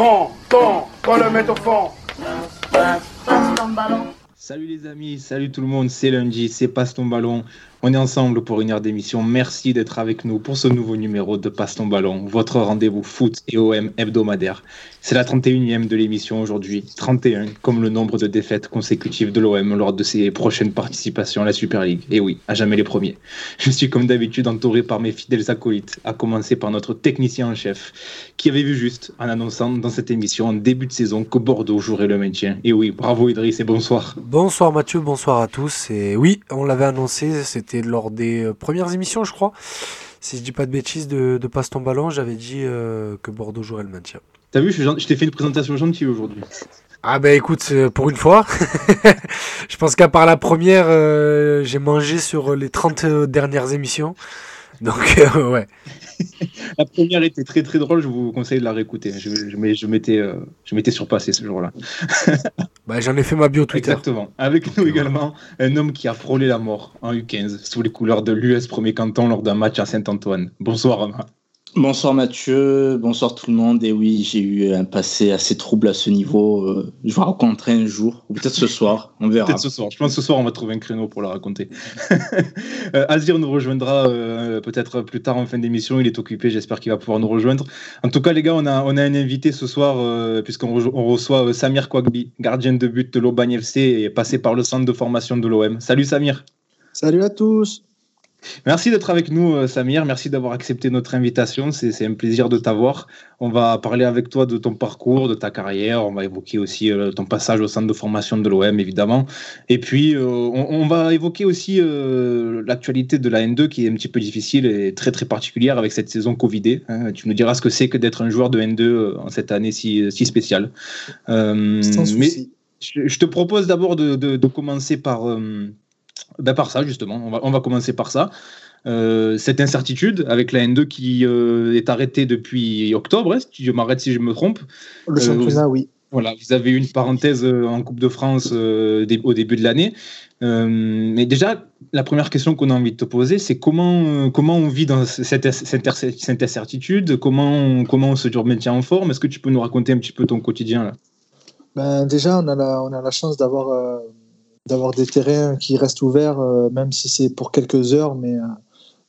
Fond, fond, qu'on le mette au fond. Salut les amis, salut tout le monde, c'est lundi, c'est Passe ton ballon. On est ensemble pour une heure d'émission. Merci d'être avec nous pour ce nouveau numéro de Passe ton ballon, votre rendez-vous foot et OM hebdomadaire. C'est la 31e de l'émission aujourd'hui, 31 comme le nombre de défaites consécutives de l'OM lors de ses prochaines participations à la Super League. Et oui, à jamais les premiers. Je suis comme d'habitude entouré par mes fidèles acolytes, à commencer par notre technicien en chef, qui avait vu juste en annonçant dans cette émission en début de saison que Bordeaux jouerait le maintien. Et oui, bravo Idriss et bonsoir. Bonsoir Mathieu, bonsoir à tous. Et oui, on l'avait annoncé, c'était lors des euh, premières émissions, je crois. Si je dis pas de bêtises de, de Passe ton ballon, j'avais dit euh, que Bordeaux jouerait le maintien. T'as vu, je, je t'ai fait une présentation gentille aujourd'hui. Ah ben écoute, euh, pour une fois, je pense qu'à part la première, euh, j'ai mangé sur les 30 dernières émissions. Donc euh, ouais. La première était très très drôle, je vous conseille de la réécouter. Je, je, m'étais euh, je m'étais surpassé ce jour-là. Bah, J'en ai fait ma bio Twitter. Exactement. Avec nous également, un homme qui a frôlé la mort en U15 sous les couleurs de l'US Premier Canton lors d'un match à Saint-Antoine. Bonsoir Romain. Bonsoir Mathieu, bonsoir tout le monde. Et oui, j'ai eu un passé assez trouble à ce niveau. Euh, Je vais rencontrer un jour, ou peut-être ce soir, on verra. Peut-être ce soir. Je pense que ce soir, on va trouver un créneau pour la raconter. Euh, Azir nous rejoindra euh, peut-être plus tard en fin d'émission. Il est occupé. J'espère qu'il va pouvoir nous rejoindre. En tout cas, les gars, on a, on a un invité ce soir, euh, puisqu'on reçoit euh, Samir Kouagbi, gardien de but de l'Aubagne FC et passé par le centre de formation de l'OM. Salut Samir. Salut à tous. Merci d'être avec nous, euh, Samir. Merci d'avoir accepté notre invitation. C'est un plaisir de t'avoir. On va parler avec toi de ton parcours, de ta carrière. On va évoquer aussi euh, ton passage au centre de formation de l'OM, évidemment. Et puis, euh, on, on va évoquer aussi euh, l'actualité de la N2 qui est un petit peu difficile et très, très particulière avec cette saison Covidée. hein. Tu nous diras ce que c'est que d'être un joueur de N2 euh, en cette année si, si spéciale. Mais je, je te propose d'abord de, de- de commencer par, ben par ça, justement. On va, on va commencer par ça. Euh, cette incertitude avec la N2 qui euh, est arrêtée depuis octobre, hein, si je m'arrête si je me trompe. Le Euh, championnat, oui. Voilà, vous avez eu une parenthèse en Coupe de France au début de l'année. Mais déjà, la première question qu'on a envie de te poser, c'est comment, comment on vit dans cette, cette, incer- cette incertitude? Comment on, comment on se maintient en forme? Est-ce que tu peux nous raconter un petit peu ton quotidien là? Ben, déjà, on a la, on a la chance d'avoir d'avoir des terrains qui restent ouverts, euh, même si c'est pour quelques heures. Mais, euh,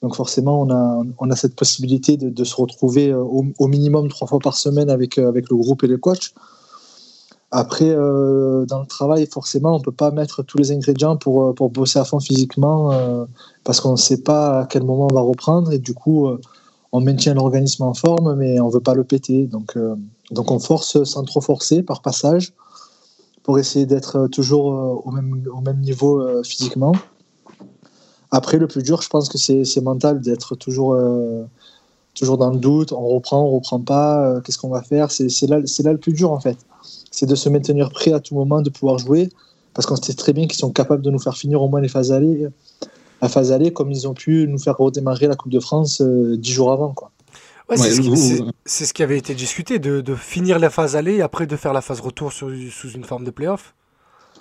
donc forcément, on a, on a cette possibilité de, se retrouver euh, au, minimum trois fois par semaine avec, avec le groupe et les coachs. Après, dans le travail, forcément, on ne peut pas mettre tous les ingrédients pour, pour bosser à fond physiquement parce qu'on ne sait pas à quel moment on va reprendre. Et du coup, on maintient l'organisme en forme, mais on ne veut pas le péter. Donc, donc on force sans trop forcer par passage pour essayer d'être toujours euh, au même, au même niveau euh, physiquement. Après, le plus dur, je pense que c'est mental d'être toujours, euh, toujours dans le doute. On reprend, on reprend pas. euh, Qu'est-ce qu'on va faire? C'est là, là le plus dur, en fait. C'est de se maintenir prêt à tout moment, de pouvoir jouer. Parce qu'on sait très bien qu'ils sont capables de nous faire finir au moins les phases allées, la phase allée, comme ils ont pu nous faire redémarrer la Coupe de France euh, dix jours avant. Quoi. Ouais, c'est Ouais, ce, qui- vous- c'est- c'est ce qui avait été discuté, de, de finir la phase aller et après de faire la phase retour sur- sous une forme de playoff.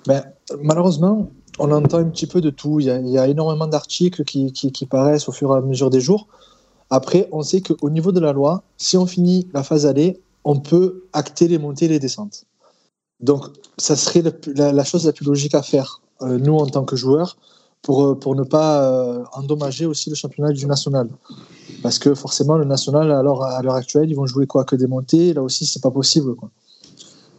Ben, malheureusement, on entend un petit peu de tout. Il y a, il y a énormément d'articles qui, qui- qui paraissent au fur et à mesure des jours. Après, on sait qu'au niveau de la loi, si on finit la phase aller, on peut acter les montées et les descentes. Donc, ça serait le plus- la, la chose la plus logique à faire, euh, nous, en tant que joueurs, pour, euh, pour ne pas euh, endommager aussi le championnat du national. Parce que forcément, le national, alors, à l'heure actuelle, ils vont jouer quoi que des montées. Là aussi, c'est pas possible. Quoi.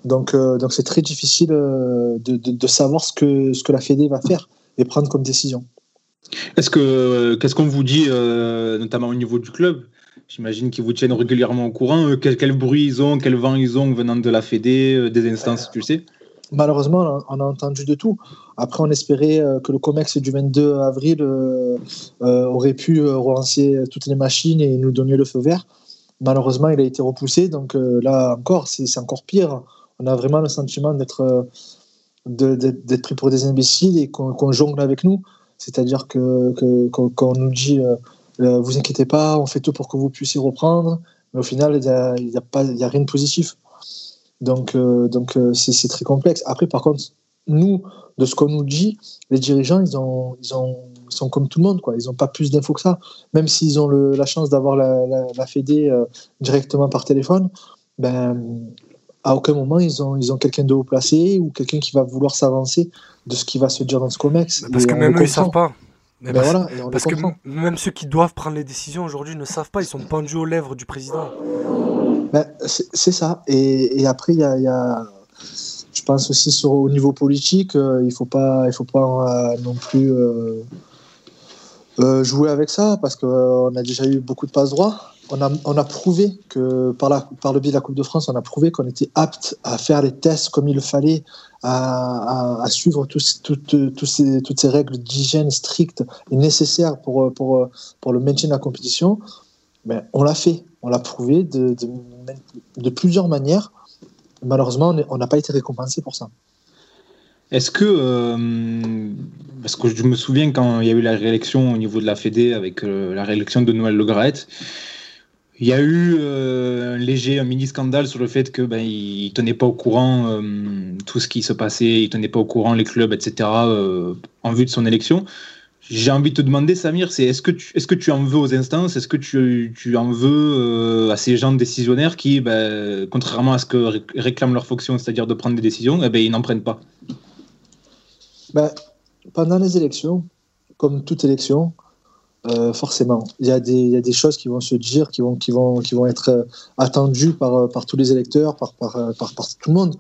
Donc, euh, donc c'est très difficile de, de, de savoir ce que, ce que la Fédé va faire et prendre comme décision. Est-ce que qu'est-ce qu'on vous dit, euh, notamment au niveau du club? J'imagine qu'ils vous tiennent régulièrement au courant. Quel, quel bruit ils ont, quel vent ils ont venant de la Fédé, des instances, tu sais? Malheureusement, on a entendu de tout. Après, on espérait euh, que le COMEX du 22 avril euh, euh, aurait pu relancer toutes les machines et nous donner le feu vert. Malheureusement, il a été repoussé. Donc là encore, c'est encore pire. On a vraiment le sentiment d'être d'être pris pour des imbéciles et qu'on qu'on jongle avec nous. C'est-à-dire que que- qu'on qu'on nous dit vous inquiétez pas, on fait tout pour que vous puissiez reprendre. Mais au final, il n'y a, a, rien de positif. Donc, donc c'est très complexe. Après, par contre, nous, de ce qu'on nous dit, les dirigeants, ils, ont, ils, ont, ils sont comme tout le monde. Quoi. Ils n'ont pas plus d'infos que ça. Même s'ils ont le- la chance d'avoir la, la, la Fédé euh, directement par téléphone, ben, à aucun moment ils ont, ils ont quelqu'un de haut placé ou quelqu'un qui va vouloir s'avancer de ce qui va se dire dans ce COMEX. Parce Et que on même eux, ils comprend. savent pas. Mais Ben parce voilà, et on le parce que même ceux qui doivent prendre les décisions aujourd'hui ne savent pas, ils sont pendus aux lèvres du président. Ben, c'est ça. Et, et après, il y a, il y a- je pense aussi au niveau politique, euh, il faut pas, il faut pas euh, non plus euh, jouer avec ça parce qu'on a déjà eu beaucoup de passe droits. On a, prouvé que par, le biais de la Coupe de France, on a prouvé qu'on était apte à faire les tests comme il le fallait, à, suivre toutes, ces, règles d'hygiène strictes et nécessaires pour, le maintien de la compétition. On l'a fait, on l'a prouvé de plusieurs manières. Malheureusement, on n'a pas été récompensé pour ça. Est-ce que, euh, parce que je me souviens quand il y a eu la réélection au niveau de la Fédé avec euh, la réélection de Noël Le Graët, il y a eu euh, un léger, un mini scandale sur le fait que ben tenait pas au courant tout ce qui se passait, il tenait pas au courant les clubs, etc. en vue de son élection. J'ai envie de te demander, Samir, c'est est-ce que tu est-ce que tu en veux aux instances, est-ce que tu, tu en veux euh, à ces gens décisionnaires qui, ben, contrairement à ce que ré- réclament leur fonction, c'est-à-dire de prendre des décisions, eh ben, ils n'en prennent pas? Ben, pendant les élections, comme toute élection, euh, forcément, il y, a des- y a des choses qui vont se dire, qui vont, qui vont, qui vont être euh, attendues par, par tous les électeurs, par, par, par, par tout le monde.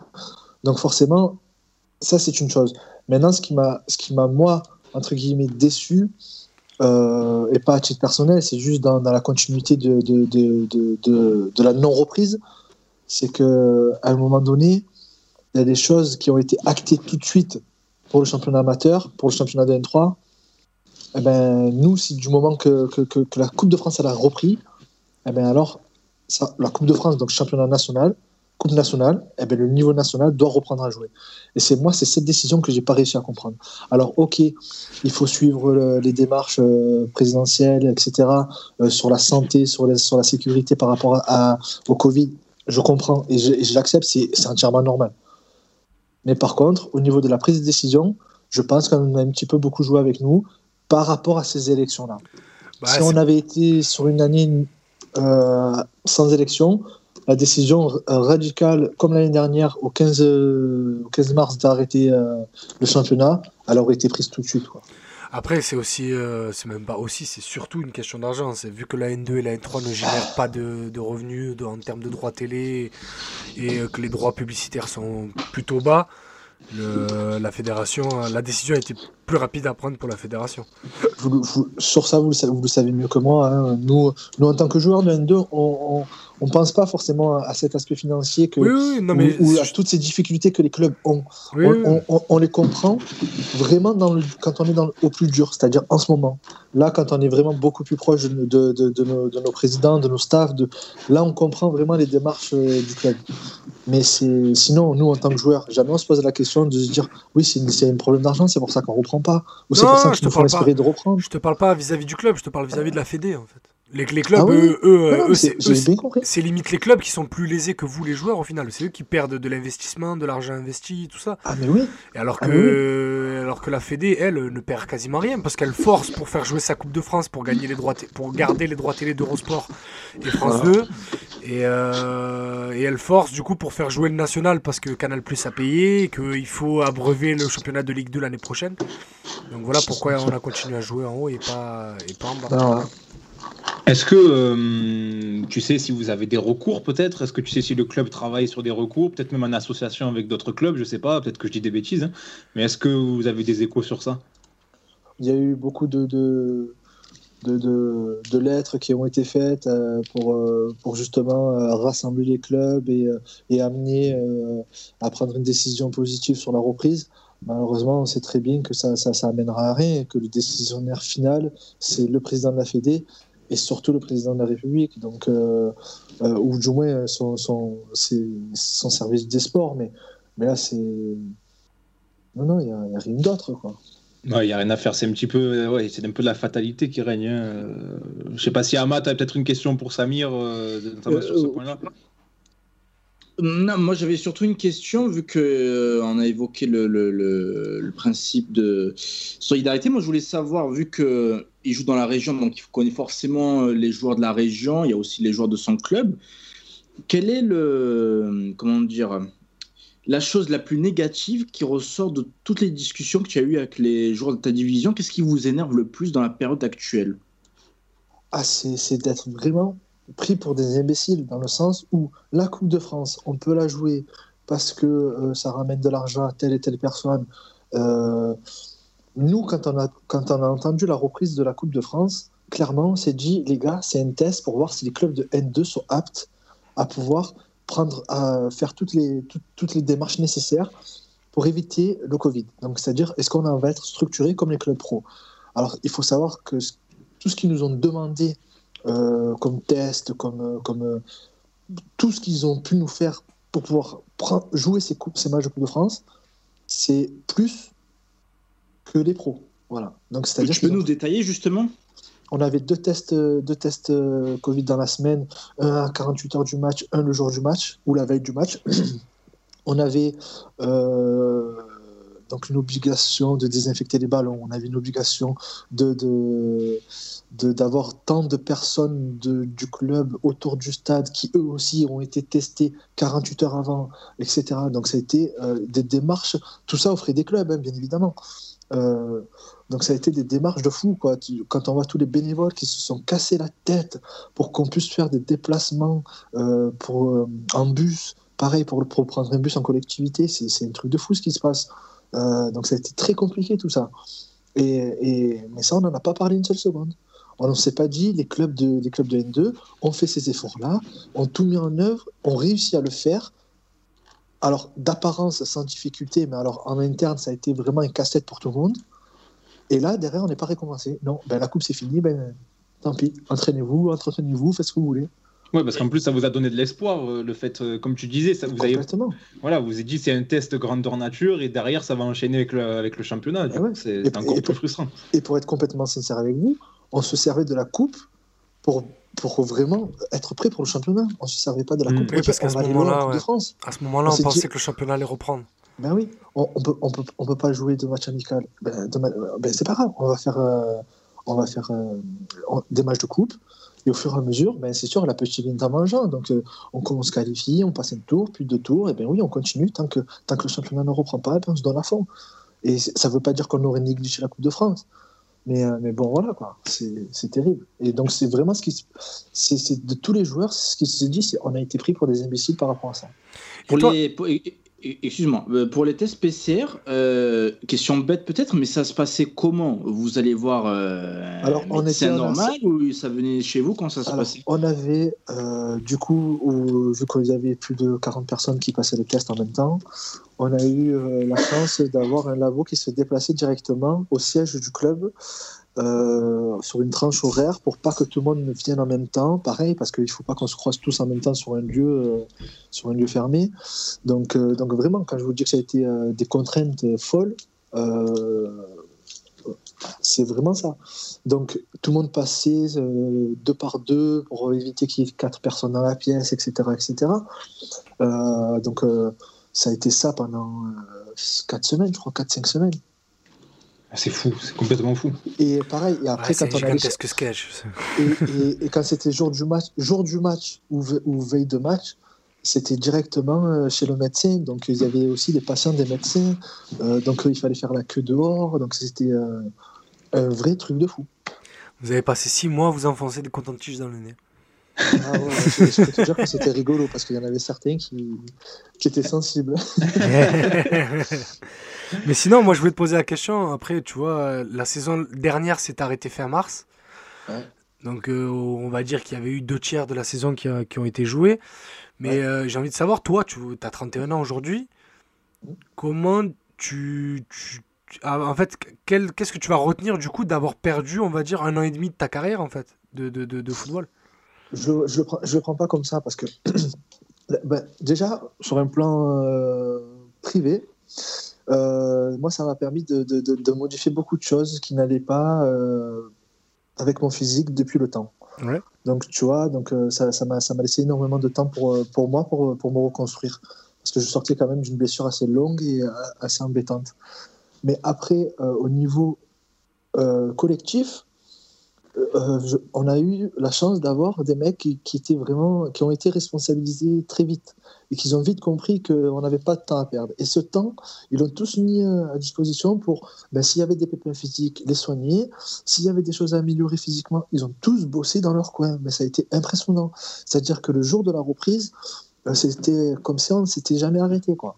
Donc forcément, ça c'est une chose. Maintenant, ce qui m'a moi, entre guillemets, déçu, euh, et pas à titre personnel, c'est juste dans, la continuité de, de, de, de, la non-reprise, c'est que à un moment donné, il y a des choses qui ont été actées tout de suite pour le championnat amateur, pour le championnat de N3. Eh ben, nous, si du moment que, que, que- la Coupe de France elle a repris, eh ben alors, la Coupe de France, donc championnat national, Coupe nationale, eh ben, le niveau national doit reprendre à jouer. Et c'est moi, c'est cette décision que j'ai pas réussi à comprendre. Alors, ok, il faut suivre le- les démarches euh, présidentielles, etc., euh, sur la santé, sur, la sécurité par rapport à, à- au Covid. Je comprends et je, je l'accepte, c'est entièrement normal. Mais par contre, au niveau de la prise de décision, je pense qu'on a un petit peu beaucoup joué avec nous par rapport à ces élections-là. Bah, si on avait été sur une année euh, sans élection, la décision radicale, comme l'année dernière, au 15, euh, au 15 mars, d'arrêter euh, le championnat, elle aurait été prise tout de suite. Après, c'est aussi, euh, c'est même pas aussi, c'est surtout une question d'argent. Vu que la N2 et la N3 ne génèrent pas de, revenus en termes de droits télé et que les droits publicitaires sont plutôt bas. la fédération, la décision a été plus rapide à prendre pour la fédération. Vous- vous- sur ça, vous le, savez, vous le savez mieux que moi. hein. Nous, nous, en tant que joueurs de N2, on ne pense pas forcément à cet aspect financier que, Oui, oui, non, mais. ou, ou à toutes ces difficultés que les clubs ont. Oui, on, les comprend vraiment dans le- quand on est dans le- au plus dur, c'est-à-dire en ce moment. Là, quand on est vraiment beaucoup plus proche de, de- de- de nos, de nos présidents, de nos staffs, de, là, on comprend vraiment les démarches euh, du club. Mais sinon, nous, en tant que joueurs, jamais on se pose la question de se dire oui, c'est un problème d'argent, c'est pour ça qu'on reprend pas. Ou c'est pour ça je qu'il nous te parle espérer de reprendre. Je te parle pas vis-à-vis du club, je te parle vis-à-vis de la Fédé en fait. Les, les clubs, Ah oui, eux, c'est limite les clubs qui sont plus lésés que vous les joueurs au final. C'est eux qui perdent de l'investissement, de l'argent investi, tout ça. Ah, mais oui. Et alors Ah que, alors que la Fédé, elle, ne perd quasiment rien parce qu'elle force pour faire jouer sa Coupe de France, pour gagner les droits, pour garder les droits télé d'Eurosport et France 2, et, euh, et elle force du coup pour faire jouer le national parce que Canal Plus a payé, qu'il faut abreuver le championnat de Ligue 2 l'année prochaine. Donc voilà pourquoi on a continué à jouer en haut et pas, et pas en bas. Est-ce que euh, tu sais si vous avez des recours peut-être? Est-ce que tu sais si le club travaille sur des recours? Peut-être même en association avec d'autres clubs, je sais pas, peut-être que je dis des bêtises. hein. Mais est-ce que vous avez des échos sur ça? Il y a eu beaucoup de, lettres qui ont été faites euh, pour, euh, pour justement rassembler les clubs et, amener à prendre une décision positive sur la reprise. Malheureusement, on sait très bien que ça, ça, à rien et que le décisionnaire final, c'est le président de la Fédé et surtout le président de la République, donc, euh, euh, ou du moins son, son, son service des sports. Mais, mais là, c'est. Non, non, il n'y a, il y a rien d'autre. quoi. Il n'y a rien à faire, c'est un petit peu, euh, ouais, c'est un peu de la fatalité qui règne. hein. Euh, Je sais pas si Amat a peut-être une question pour Samir, euh, notamment sur ce Euh, point-là. Non, moi j'avais surtout une question, vu que euh, a évoqué le, principe de solidarité. Moi je voulais savoir, vu qu'il joue dans la région, donc il connaît forcément euh, les joueurs de la région, il y a aussi les joueurs de son club. quelle est le comment dire la chose la plus négative qui ressort de toutes les discussions que tu as eues avec les joueurs de ta division? Qu'est-ce qui vous énerve le plus dans la période actuelle? Ah, c'est d'être vraiment pris pour des imbéciles, dans le sens où la Coupe de France, on peut la jouer parce que euh, ça ramène de l'argent à telle et telle personne. Euh, nous, quand on, a, entendu la reprise de la Coupe de France, clairement, on s'est dit, les gars, c'est un test pour voir si les clubs de N2 sont aptes à pouvoir prendre, à faire toutes les, toutes les démarches nécessaires pour éviter le Covid. Donc, c'est-à-dire, est-ce qu'on va être structuré comme les clubs pro? Alors, il faut savoir que tout ce qu'ils nous ont demandé comme test, comme, comme tout ce qu'ils ont pu nous faire pour pouvoir jouer ces, coupes, ces matchs de Coupe de France, c'est plus que les pros. Voilà. Donc, c'est-à-dire tu peux nous détailler justement? On avait deux tests, deux tests euh, Covid dans la semaine, un à 48 heures du match, un le jour du match, ou la veille du match. on avait euh, donc une obligation de désinfecter les ballons, on avait une obligation de, de d'avoir tant de personnes du club autour du stade qui eux aussi ont été testés 48 heures avant, etc. Donc ça a été euh, des démarches, tout ça offrait des clubs, hein, bien évidemment. Euh, donc ça a été des démarches de fou. Quoi. Quand on voit tous les bénévoles qui se sont cassés la tête pour qu'on puisse faire des déplacements euh, pour, en bus, pareil pour, pour, prendre un bus en collectivité, c'est un truc de fou ce qui se passe. Donc ça a été très compliqué tout ça. Et mais ça, on n'en a pas parlé une seule seconde. On ne s'est pas dit, les clubs, de, les clubs de N2 ont fait ces efforts-là, ont tout mis en œuvre, ont réussi à le faire. Alors, d'apparence, sans difficulté, mais alors en interne, ça a été vraiment un casse-tête pour tout le monde. Et là, derrière, on n'est pas récompensé. Non, ben, la coupe, c'est fini, ben, tant pis, entraînez-vous, entretenez-vous, faites ce que vous voulez. Oui, parce qu'en plus, ça vous a donné de l'espoir, euh, le fait, euh, comme tu disais, ça vous avez, voilà, vous avez dit c'est un test grandeur nature et derrière, ça va enchaîner avec le, avec le championnat. Eh c'est encore plus frustrant. Et pour être complètement sincère avec vous, on se servait de la coupe pour, pour vraiment être prêt pour le championnat. On ne se servait pas de la mm. coupe. Oui, parce qu'à ce moment-là, ouais. à ce moment-là, on, pensait que le championnat allait reprendre. Ben oui, on ne peut, on peut, on peut, pas jouer de match amical. Ben, ben, c'est pas grave, on va faire, euh, on va faire euh, des matchs de coupe. Et au fur et à mesure, ben, c'est sûr, la petite ligne en mangeant. Donc, euh, on, commence à qualifier, on passe un tour, puis deux tours, et bien oui, on continue tant que, tant que le championnat ne reprend pas, ben, on se donne à fond. Et ça ne veut pas dire qu'on aurait négligé la Coupe de France. Mais, euh, mais bon, voilà, quoi. C'est terrible. Et donc, c'est vraiment ce qui. C'est de tous les joueurs, ce qui se dit, c'est on a été pris pour des imbéciles par rapport à ça. Pour les, Excuse-moi, euh, pour les tests PCR, euh, question bête peut-être, mais ça se passait comment Vous allez voir euh, Alors, on était normal ou ça venait chez vous quand ça se passait On avait, du coup, vu qu'il y avait plus de 40 personnes qui passaient le test en même temps, on a eu la chance d'avoir un labo qui se déplaçait directement au siège du club euh, sur une tranche horaire pour pas que tout le monde vienne en même temps. Pareil, parce qu'il faut pas qu'on se croise tous en même temps sur un lieu, euh, sur un lieu fermé. Donc, euh, donc vraiment, quand je vous dis que ça a été des contraintes folles, c'est vraiment ça. Donc tout le monde passait deux par deux pour éviter qu'il y ait quatre personnes dans la pièce, etc. etc. donc ça a été ça pendant quatre semaines, je crois, quatre, cinq semaines. C'est fou, c'est complètement fou. Et pareil, et après, quand on avait... et, et, quand c'était jour du match, jour du match ou, veille de match, c'était directement euh, chez le médecin. Donc, il y avait aussi des patients des médecins. Euh, donc, il fallait faire la queue dehors. Donc, c'était euh, un vrai truc de fou. Vous avez passé six mois à vous enfoncer des contents-tiges dans le nez. Ah ouais, je, peux te dire que c'était rigolo parce qu'il y en avait certains qui, qui étaient sensibles. Mais sinon, moi, je voulais te poser la question. Après, tu vois, la saison dernière s'est arrêtée fin mars. Donc, euh, on va dire qu'il y avait eu deux tiers de la saison qui, qui ont été joués. Mais euh, j'ai envie de savoir, toi, tu as 31 ans aujourd'hui. Comment tu, ah, en fait, qu'est-ce que tu vas retenir du coup d'avoir perdu, on va dire, un an et demi de ta carrière en fait de, de, de, football? Je ne le, prends, je le prends pas comme ça parce que ben, déjà sur un plan euh, privé, euh, moi, ça m'a permis de, de, de, modifier beaucoup de choses qui n'allaient pas euh, avec mon physique depuis le temps. Donc, tu vois, donc, ça, ça m'a laissé énormément de temps pour, pour moi, pour, pour me reconstruire. Parce que je sortais quand même d'une blessure assez longue et assez embêtante. Mais après, au niveau collectif, euh, je- on a eu la chance d'avoir des mecs qui, qui étaient vraiment, qui ont été responsabilisés très vite et qui ont vite compris qu'on n'avait pas de temps à perdre. Et ce temps, ils l'ont tous mis euh, à disposition pour, ben, s'il y avait des pépins physiques, les soigner. S'il y avait des choses à améliorer physiquement, ils ont tous bossé dans leur coin. Mais ça a été impressionnant. C'est-à-dire que le jour de la reprise, euh, c'était comme si on ne s'était jamais arrêté, quoi.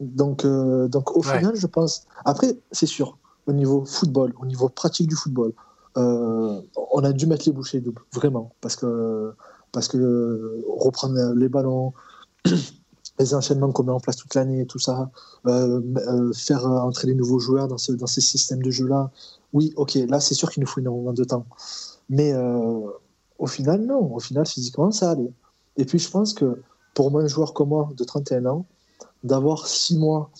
Donc, euh, donc au Ouais. final, je pense. Après, c'est sûr, au niveau football, au niveau pratique du football, euh, on a dû mettre les bouchées doubles, vraiment, parce que parce que euh, reprendre les ballons, les enchaînements qu'on met en place toute l'année, tout ça, euh, faire entrer les nouveaux joueurs dans, ce, dans ces systèmes de jeu-là, oui, ok, là c'est sûr qu'il nous faut énormément de temps. Mais au final, non, au final, physiquement, ça allait. Et puis je pense que pour un joueur comme moi de 31 ans, d'avoir 6 mois,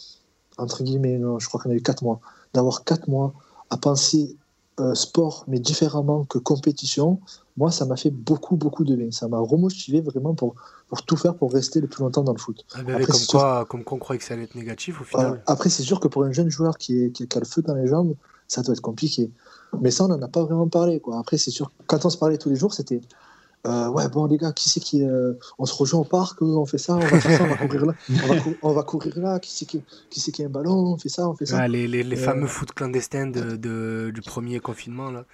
entre guillemets, je crois qu'on a eu 4 mois, d'avoir 4 mois à penser euh, sport, mais différemment que compétition, moi, ça m'a fait beaucoup, beaucoup de bien. Ça m'a remotivé vraiment pour, pour tout faire pour rester le plus longtemps dans le foot. Ah, ben, Après, comme, sûr- quoi, comme quoi on croyait que ça allait être négatif au Voilà. final. Après, c'est sûr que pour un jeune joueur qui, est, qui, qui a le feu dans les jambes, ça doit être compliqué. Mais ça, on n'en a pas vraiment parlé. Quoi. Après, c'est sûr, quand on se parlait tous les jours, c'était euh, Ouais, bon, les gars, qui c'est qui. euh, on se rejoint au parc, on fait ça, on va faire ça, on va courir là, on va, cou- on va courir là, qui c'est qui, qui, qui a un ballon, on fait ça, on fait ça. Les les, les Euh, fameux foot clandestins de, de- du premier confinement, là.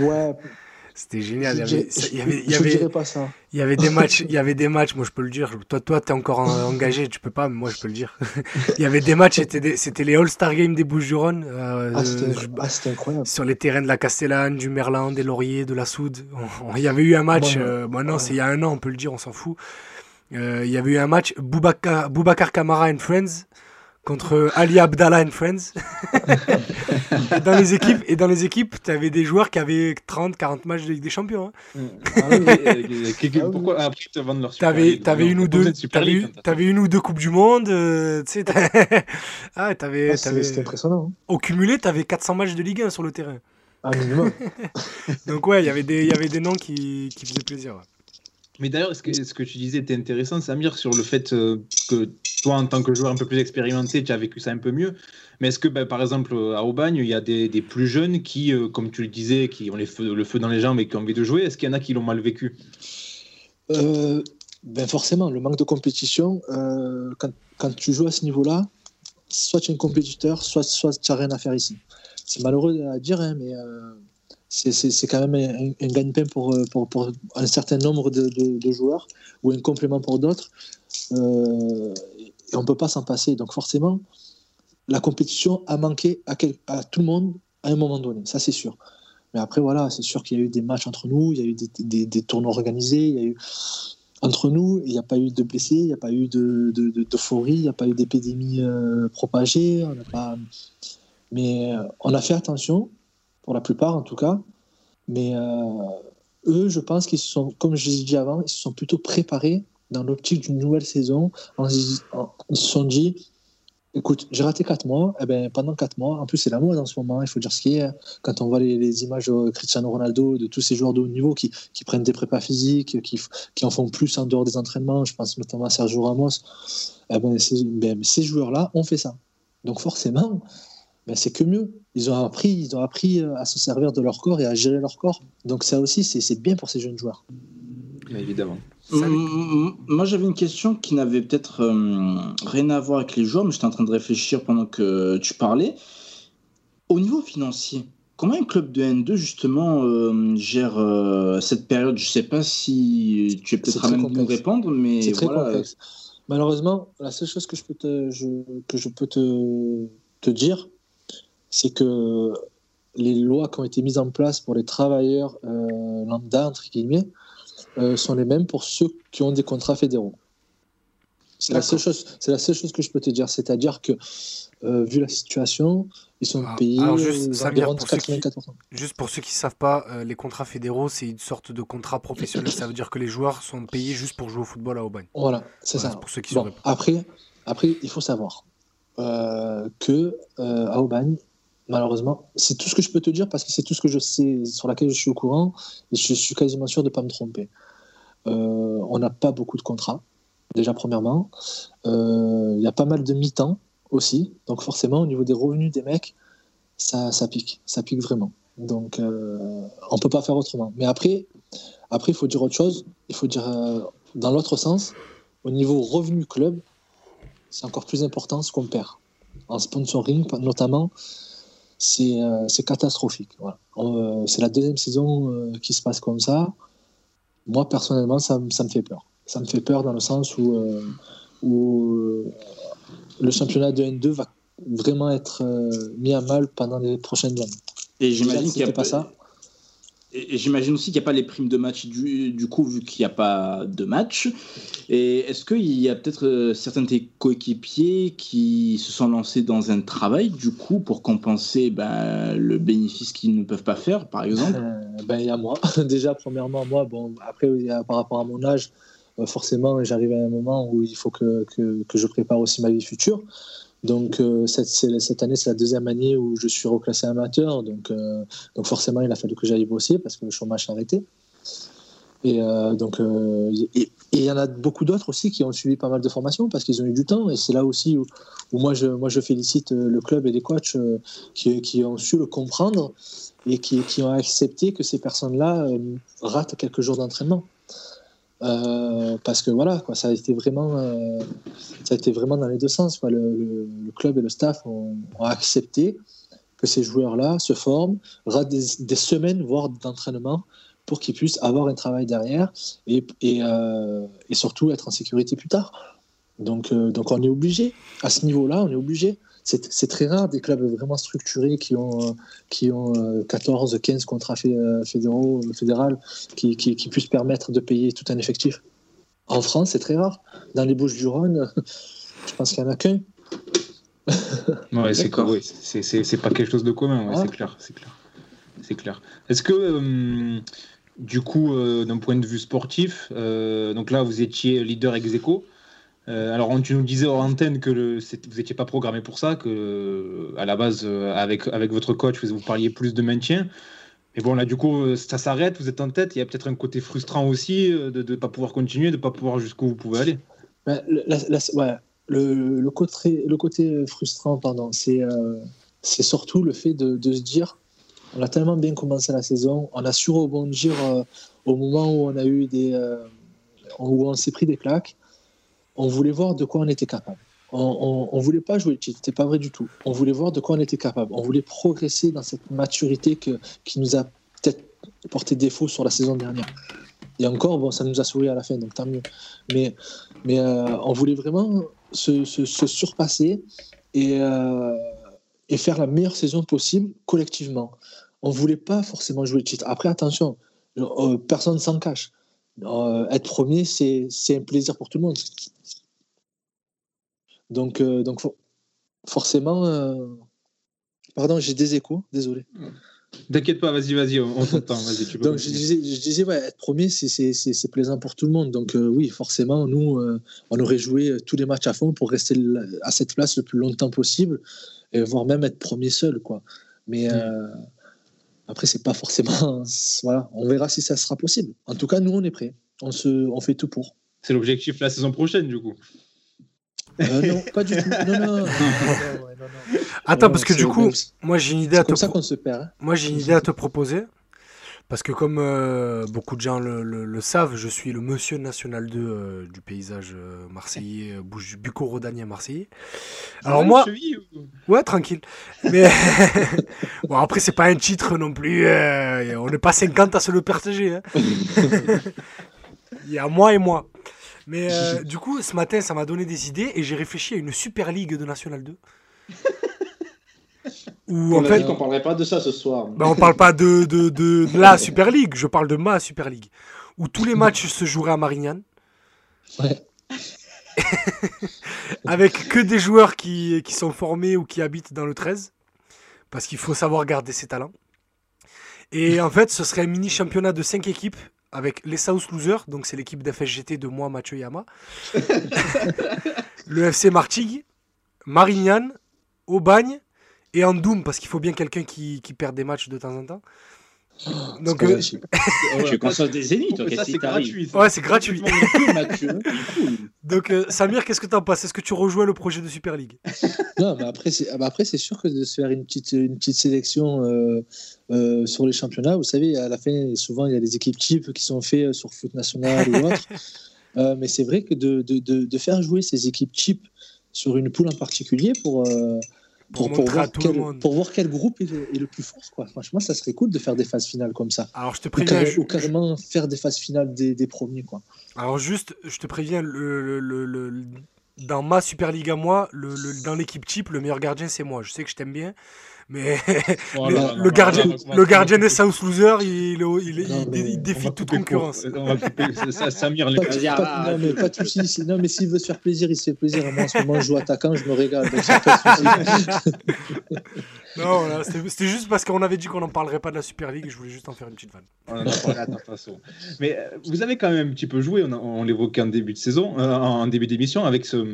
Ouais, C'était génial. Il y avait, je- il y avait, il y je avait- dirais pas ça. il y avait des matchs, il y avait des matchs, moi je peux le dire. Toi, toi, t'es encore en- engagé, tu peux pas, mais moi je peux le dire. Il y avait des matchs, c'était les All-Star Games des Bouches-du-Rhône. euh, Ah, c'était ah, c'était incroyable. sur les terrains de la Castellane, du Merlan, des Lauriers, de la Soude. Il y avait eu un match, Ouais. euh, Ouais. c'est il y a un an, on peut le dire, on s'en fout. Euh, il y avait eu un match Boubacar, Boubacar Kamara and Friends contre Ali Abdallah and Friends. et dans les équipes, et dans les équipes, tu avais des joueurs qui avaient 30, 40 matchs de Ligue des Champions. hein. Ah oui, euh, Ah. Pourquoi après ils te vendent leur Super T'avais, t'avais une ou deux, t'avais, eu- t'avais une ou deux coupes du monde. euh, tu sais, ah, t'avais, Ah, c'était t'avais- c'était impressionnant. hein. au cumulé, t'avais 400 matchs de Ligue 1 sur le terrain. Un minimum. Donc ouais, il y avait des, il y avait des noms qui, qui faisaient plaisir. ouais. Mais d'ailleurs, ce que, tu disais était intéressant, Samir, sur le fait euh, que toi, en tant que joueur un peu plus expérimenté, tu as vécu ça un peu mieux. Mais est-ce que, bah, par exemple, à Aubagne, il y a des, plus jeunes qui, euh, comme tu le disais, qui ont le feu dans les jambes et qui ont envie de jouer Est-ce qu'il y en a qui l'ont mal vécu? Euh, ben forcément, le manque de compétition, quand, tu joues à ce niveau-là, soit tu es un compétiteur, soit, tu n'as rien à faire ici. C'est malheureux à dire, hein, mais c'est- quand même un, un gagne-pain euh, pour, pour un certain nombre de, de- joueurs ou un complément pour d'autres. Euh, et on ne peut pas s'en passer. Donc forcément, la compétition a manqué à, quel- à tout le monde à un moment donné, ça c'est sûr. Mais après, voilà, c'est sûr qu'il y a eu des matchs entre nous, il y a eu des, des- tournois organisés, il y a eu entre nous, il n'y a pas eu de blessés, il n'y a pas eu de, de- d'euphorie, il n'y a pas eu d'épidémie euh, propagée. On n'a pas... Mais on a fait attention, pour la plupart en tout cas. Mais euh, eux, je pense qu'ils se sont, comme je l'ai dit avant, ils se sont plutôt préparés dans l'optique d'une nouvelle saison. En, ils se sont dit, écoute, j'ai raté 4 mois, eh ben, pendant 4 mois, en plus c'est la mode en ce moment, il faut dire ce qui est. hein. Quand on voit les, images de Cristiano Ronaldo, de tous ces joueurs de haut niveau qui, prennent des prépas physiques, qui, en font plus en dehors des entraînements, je pense notamment à Sergio Ramos, eh ben, ces, ben, ces joueurs-là ont fait ça. Donc forcément, ben, c'est que mieux. Ils ont appris, ils ont appris euh, à se servir de leur corps et à gérer leur corps. Donc ça aussi, c'est c'est bien pour ces jeunes joueurs. Évidemment. Salut. Mm, mm, Moi, j'avais une question qui n'avait peut-être euh, rien à voir avec les joueurs, mais j'étais en train de réfléchir pendant que tu parlais. Au niveau financier, comment un club de N2 justement euh, gère euh, cette période? Je sais pas si tu es peut-être à même de nous répondre, mais C'est très voilà. complexe. Malheureusement, la seule chose que je peux te, je- que je peux te, te dire, c'est que les lois qui ont été mises en place pour les travailleurs euh, lambda, entre guillemets, euh, sont les mêmes pour ceux qui ont des contrats fédéraux. C'est la, seule chose, c'est la seule chose que je peux te dire. C'est-à-dire que, euh, vu la situation, ils sont Ah, payés juste, pour ceux qui- 84%. Juste pour ceux qui savent pas, les contrats fédéraux, c'est une sorte de contrat professionnel. Ça veut dire que les joueurs sont payés juste pour jouer au football à Aubagne. Voilà, c'est Voilà, ça. pour ceux qui Bon, sauraient pas. après, après, il faut savoir que à Aubagne, malheureusement, c'est tout ce que je peux te dire parce que c'est tout ce que je sais, sur laquelle je suis au courant et je suis quasiment sûr de ne pas me tromper. Euh, on n'a pas beaucoup de contrats, déjà premièrement. Euh, Il y a pas mal de mi-temps aussi, donc forcément, au niveau des revenus des mecs, ça, pique, ça pique vraiment. Donc, euh, on ne peut pas faire autrement. Mais après, après, il faut dire autre chose. Il faut dire, dans l'autre sens, au niveau revenu club, c'est encore plus important ce qu'on perd. En sponsoring, notamment, c'est euh, catastrophique. Voilà. Euh, c'est la deuxième saison euh, qui se passe comme ça. Moi, personnellement, ça, ça, me fait peur. Ça me fait peur dans le sens où, où le championnat de N2 va vraiment être mis à mal pendant les prochaines années. Et j'imagine qu'il n'y a pas ça. J'imagine aussi qu'il n'y a pas les primes de match du, coup, vu qu'il n'y a pas de match. Et est-ce qu'il y a peut-être euh, certains de tes coéquipiers qui se sont lancés dans un travail, du coup, pour compenser ben, le bénéfice qu'ils ne peuvent pas faire, par exemple? Euh, ben, Il y a moi. Déjà, premièrement, moi, bon, après, par rapport à mon âge, euh, forcément, j'arrive à un moment où il faut que, que je prépare aussi ma vie future. Donc euh, cette, cette, année, c'est la deuxième année où je suis reclassé amateur. Donc, euh, donc forcément, il a fallu que j'aille bosser parce que le chômage s'est arrêté. Et euh, donc, il y en a beaucoup d'autres aussi qui ont suivi pas mal de formations parce qu'ils ont eu du temps. Et c'est là aussi où, où, moi, je, moi, je félicite le club et les coachs qui, qui ont su le comprendre et qui, qui ont accepté que ces personnes-là ratent quelques jours d'entraînement. Euh, parce que voilà, ça a été vraiment, euh, ça a été vraiment dans les deux sens. Le, club et le staff ont, accepté que ces joueurs-là se forment, des, des semaines, voire d'entraînement, pour qu'ils puissent avoir un travail derrière et, euh, surtout être en sécurité plus tard. Donc on est obligé, à ce niveau-là, on est obligé c'est très rare des clubs vraiment structurés qui ont, qui ont 14, euh, 15 contrats euh, fédéraux, fédéral, qui, qui, qui, puissent permettre de payer tout un effectif. En France, c'est très rare. Dans les Bouches-du-Rhône, je pense qu'il n'y en a qu'un. ouais, c'est oui, c'est pas quelque chose de commun, ouais, c'est clair, c'est clair, c'est clair. Est-ce que euh, du coup, euh, d'un point de vue sportif, euh, donc là vous étiez leader ex aequo, euh, alors, tu nous disais hors antenne que vous n'étiez pas programmé pour ça, que à la base, euh, avec, votre coach, vous, parliez plus de maintien. Mais bon, là, du coup, euh, ça s'arrête, vous êtes en tête. Il y a peut-être un côté frustrant aussi de ne pas pouvoir continuer, de ne pas pouvoir jusqu'où vous pouvez aller. Ouais, le, côté, frustrant, pardon, c'est surtout le fait de, de, se dire on a tellement bien commencé la saison, on a su rebondir au moment où on a eu des. où on s'est pris des claques on voulait voir de quoi on était capable. On ne voulait pas jouer le titre, c'était pas vrai du tout. On voulait voir de quoi on était capable. On voulait progresser dans cette maturité qui nous a peut-être porté défaut sur la saison dernière. Et encore, bon, ça nous a souri à la fin, donc tant mieux. Mais, mais euh, on voulait vraiment se, se, surpasser et, euh, et faire la meilleure saison possible collectivement. On ne voulait pas forcément jouer le titre. Après, attention, euh, personne s'en cache. être premier, c'est un plaisir pour tout le monde. Donc, euh, donc forcément. Euh... Pardon, j'ai des échos, désolé. T'inquiète pas, vas-y, vas-y, on t'entend. Vas donc, je disais, je disais ouais, être premier, c'est plaisant pour tout le monde. Donc, euh, oui, forcément, nous, on aurait joué tous les matchs à fond pour rester à cette place le plus longtemps possible, et voire même être premier seul. Quoi. Mais mm. après, c'est pas forcément. voilà, on verra si ça sera possible. En tout cas, nous, on est prêts. On, se, on fait tout pour. C'est l'objectif la saison prochaine, du coup. Euh, non, pas du tout. Non, non. Attends, parce que du coup, moi j'ai une idée à te. ça qu'on se perd. Hein. Moi j'ai une idée à te proposer. Parce que comme euh, beaucoup de gens le, le, savent, je suis le monsieur national 2 euh, du paysage euh, marseillais, bucco-rodanien marseillais. Alors moi, ouais, tranquille. Mais bon, après c'est pas un titre non plus. on n'est pas 50 à se le partager. Hein. Il y a moi et moi. Mais euh, du coup, ce matin, ça m'a donné des idées et j'ai réfléchi à une Super League de National 2. Où, on en fait, qu'on parlerait pas de ça ce soir. Ben, on parle pas de, de, de, la Super League, je parle de ma Super League. Où tous les matchs se joueraient à Marignane. Ouais. Avec que des joueurs qui, qui sont formés ou qui habitent dans le 13. Parce qu'il faut savoir garder ses talents. Et en fait, ce serait un mini championnat de 5 équipes avec les South Losers, donc c'est l'équipe d'FSGT de moi, Mathieu Yama, le FC Martigues, Marignane, Aubagne et Andoum, parce qu'il faut bien quelqu'un qui, qui perd des matchs de temps en temps. Donc, euh, conscience des zéniths, c'est gratuit. ça. Ouais, c'est gratuit. Donc euh, Samir, qu'est-ce que t'en penses? Est-ce que tu rejoins le projet de Super League? Non, mais après, c'est ah bah après, c'est sûr que de se faire une petite, une petite sélection euh, euh, sur les championnats, vous savez, à la fin, souvent, il y a des équipes types qui sont faites sur foot national ou autre. Euh, mais c'est vrai que de, de, de, de faire jouer ces équipes types sur une poule en particulier pour, euh, Pour voir quel, pour voir quel groupe est le, est le plus fort. Quoi. Franchement, ça serait cool de faire des phases finales comme ça. Alors je te Ou, préviens, carré- je- ou carrément faire des phases finales des, des premiers. Quoi. alors juste, je te préviens, le, le- dans ma Super League à moi, dans l'équipe type, le meilleur gardien c'est moi. Je sais que je t'aime bien, mais Oh le, là là, le là, gardien, le gardien des South Losers, il, il, il- Non, il- mais il on défie toute concurrence. court. On va couper. ça- ça- Samir, les Pas, pas- non, mais pas de soucis. Non, mais s'il veut se faire plaisir, il se fait plaisir. Moi, en ce moment, je joue attaquant, je me régale. Donc, pas. Non, voilà, c'était juste parce qu'on avait dit qu'on n'en parlerait pas de la Super League je voulais juste en faire une petite vanne. On en façon. Mais euh, vous avez quand même un petit peu joué, on, l'évoquait en début de saison, euh, en début d'émission, avec ce,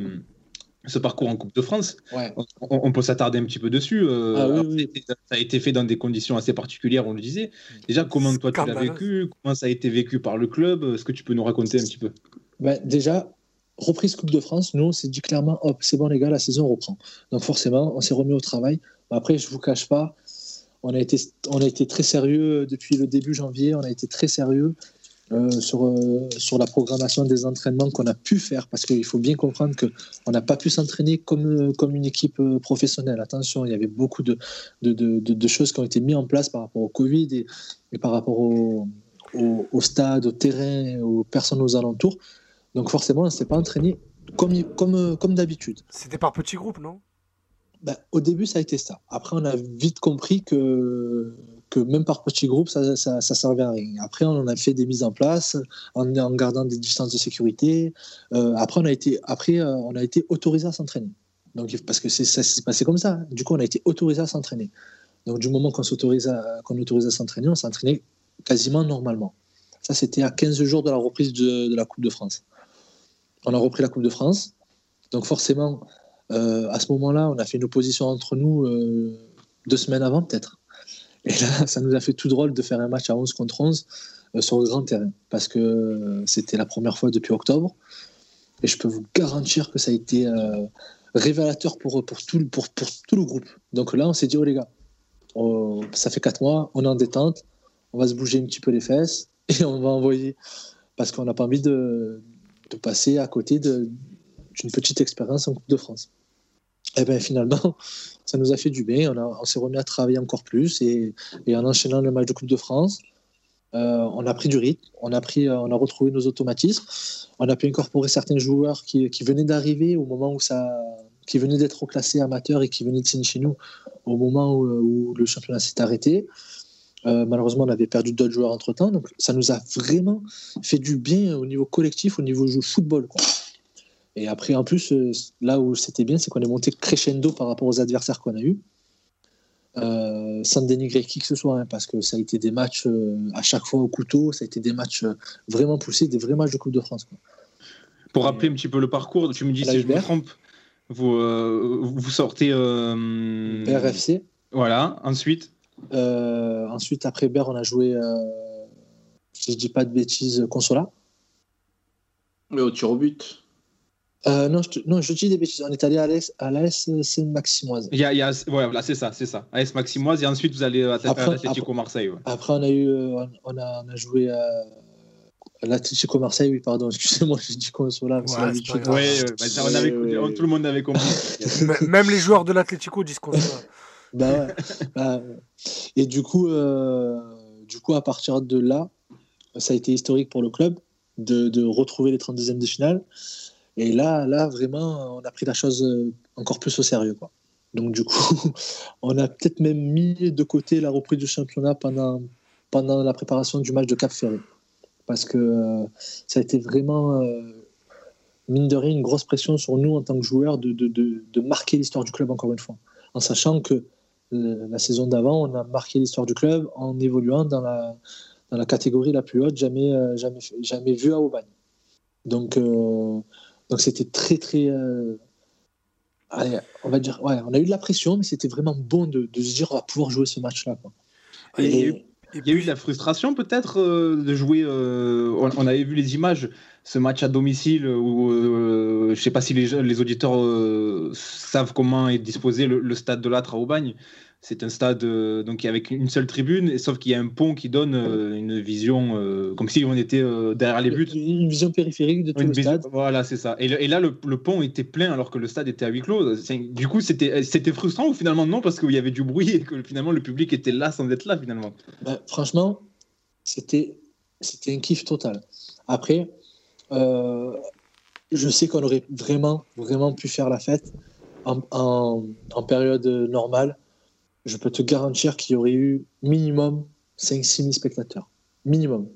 ce parcours en Coupe de France. Ouais. On, on peut s'attarder un petit peu dessus. euh, Ah oui, alors, oui. c'était- Ça a été fait dans des conditions assez particulières, on le disait. Déjà, comment toi tu l'as vécu? Comment ça a été vécu par le club? Est-ce que tu peux nous raconter un petit peu? Ben, déjà, reprise Coupe de France, nous, on s'est dit clairement, hop, c'est bon les gars, la saison reprend. Donc forcément, on s'est remis au travail. Après, je vous cache pas, on a été, on a été très sérieux depuis le début janvier, on a été très sérieux euh, sur, euh, sur la programmation des entraînements qu'on a pu faire, parce qu'il faut bien comprendre qu'on n'a pas pu s'entraîner comme, euh, comme une équipe professionnelle. Attention, il y avait beaucoup de, de, de, choses qui ont été mises en place par rapport au Covid et, et par rapport au, au, stade, au terrain, aux personnes aux alentours. Donc forcément, on ne s'est pas entraîné comme, comme, comme d'habitude. C'était par petits groupes, non? Ben, au début, ça a été ça. Après, on a vite compris que, même par petits groupes, ça ça, servait à rien. Après, on a fait des mises en place en, gardant des distances de sécurité. Euh, après, on a été, après euh, on a été autorisé à s'entraîner. Donc, parce que ça s'est passé comme ça. Du coup, on a été autorisé à s'entraîner. Donc, du moment qu'on s'autorise à, qu'on à s'entraîner, on s'entraînait quasiment normalement. Ça, c'était à 15 jours de la reprise de la Coupe de France. On a repris la Coupe de France. Donc, forcément, euh, à ce moment-là, on a fait une opposition entre nous euh, deux semaines avant, peut-être. Et là, ça nous a fait tout drôle de faire un match à 11 contre 11 euh, sur le grand terrain, parce que c'était la première fois depuis octobre. Et je peux vous garantir que ça a été révélateur pour, pour, tout, le- pour, pour tout le groupe. Donc là, on s'est dit, oh les gars, ça fait quatre mois, on est en détente, on va se bouger un petit peu les fesses et on va envoyer, parce qu'on n'a pas envie de, de passer à côté d'une petite expérience en Coupe de France. Et bien finalement, ça nous a fait du bien. On, s'est remis à travailler encore plus et, en enchaînant le match de Coupe de France, euh, on a pris du rythme, on a, pris, euh, on a retrouvé nos automatismes, on a pu incorporer certains joueurs qui, qui venaient d'arriver au moment où ça, qui venaient d'être reclassés amateurs et qui venaient de signer chez nous au moment où, où le championnat s'est arrêté. Euh, malheureusement, on avait perdu d'autres joueurs entre temps, donc ça nous a vraiment fait du bien au niveau collectif, au niveau jeu football. Et après, en plus, euh, là où c'était bien, c'est qu'on est monté crescendo par rapport aux adversaires qu'on a eus. Euh, sans dénigrer qui que ce soit, hein, parce que ça a été des matchs euh, à chaque fois au couteau, ça a été des matchs euh, vraiment poussés, des vrais matchs de Coupe de France. quoi. Pour rappeler un petit peu le parcours, tu me dis La si je me trompe, vous, euh, vous sortez. euh, PRFC. Voilà, ensuite. Euh, ensuite, après Ber, on a joué, euh, si je dis pas de bêtises, Consola. Mais au tir au but. Euh, non, je, te- non, je dis des bêtises. On est allé à l'AS à l'AS Saint-Maximoise. Il y a, il y a- ouais, voilà, c'est ça, c'est ça. AS Maximoise, et ensuite vous allez à Après- l'Atlético Marseille. ouais. Après, on a, eu, euh, on a, on a joué à, l'Atlético Marseille. Oui, pardon, excusez-moi, j'ai dit Consola. mais c'est Ouais, c'est pas bah, ça, on avait, tout le monde avait compris. Même les joueurs de l'Atlético disent qu'on se Bah ouais. Bah, ouais. et du coup, euh, du coup, à partir de là, ça a été historique pour le club de, de retrouver les 32e de finale. Et là, là, vraiment, on a pris la chose euh, encore plus au sérieux. Donc, du coup, on a peut-être même mis de côté la reprise du championnat pendant, pendant la préparation du match de Cap Ferré. Parce que euh, ça a été vraiment, euh, mine de rien, une grosse pression sur nous en tant que joueurs de, de, de, marquer l'histoire du club encore une fois. En sachant que euh, la saison d'avant, on a marqué l'histoire du club en évoluant dans la, dans la catégorie la plus haute jamais, jamais, jamais vue à Aubagne. Donc, donc c'était très, très. euh, allez, on va dire, ouais, on a eu de la pression, mais c'était vraiment bon de, de se dire on va pouvoir jouer ce match-là. quoi. Et, Et- et Il y a eu de la frustration peut-être euh, de jouer. euh, on, on avait vu les images, ce match à domicile où je ne sais pas si les, auditeurs savent comment est disposé le, le stade de l'Atre à Aubagne. C'est un stade euh, donc avec une seule tribune, et sauf qu'il y a un pont qui donne euh, une vision euh, comme si on était euh, derrière les buts. Une vision périphérique de tout Une le stade. Voilà, c'est ça. Et, le- et là, le, le pont était plein alors que le stade était à huis clos. Du coup, c'était frustrant ou finalement non parce qu'il y avait du bruit et que finalement le public était là sans être là finalement? Ben, franchement, c'était c'était un kiff total. Après, je sais qu'on aurait vraiment, vraiment pu faire la fête en, en- en période normale. Je peux te garantir qu'il y aurait eu minimum 5-6 000 spectateurs. Minimum.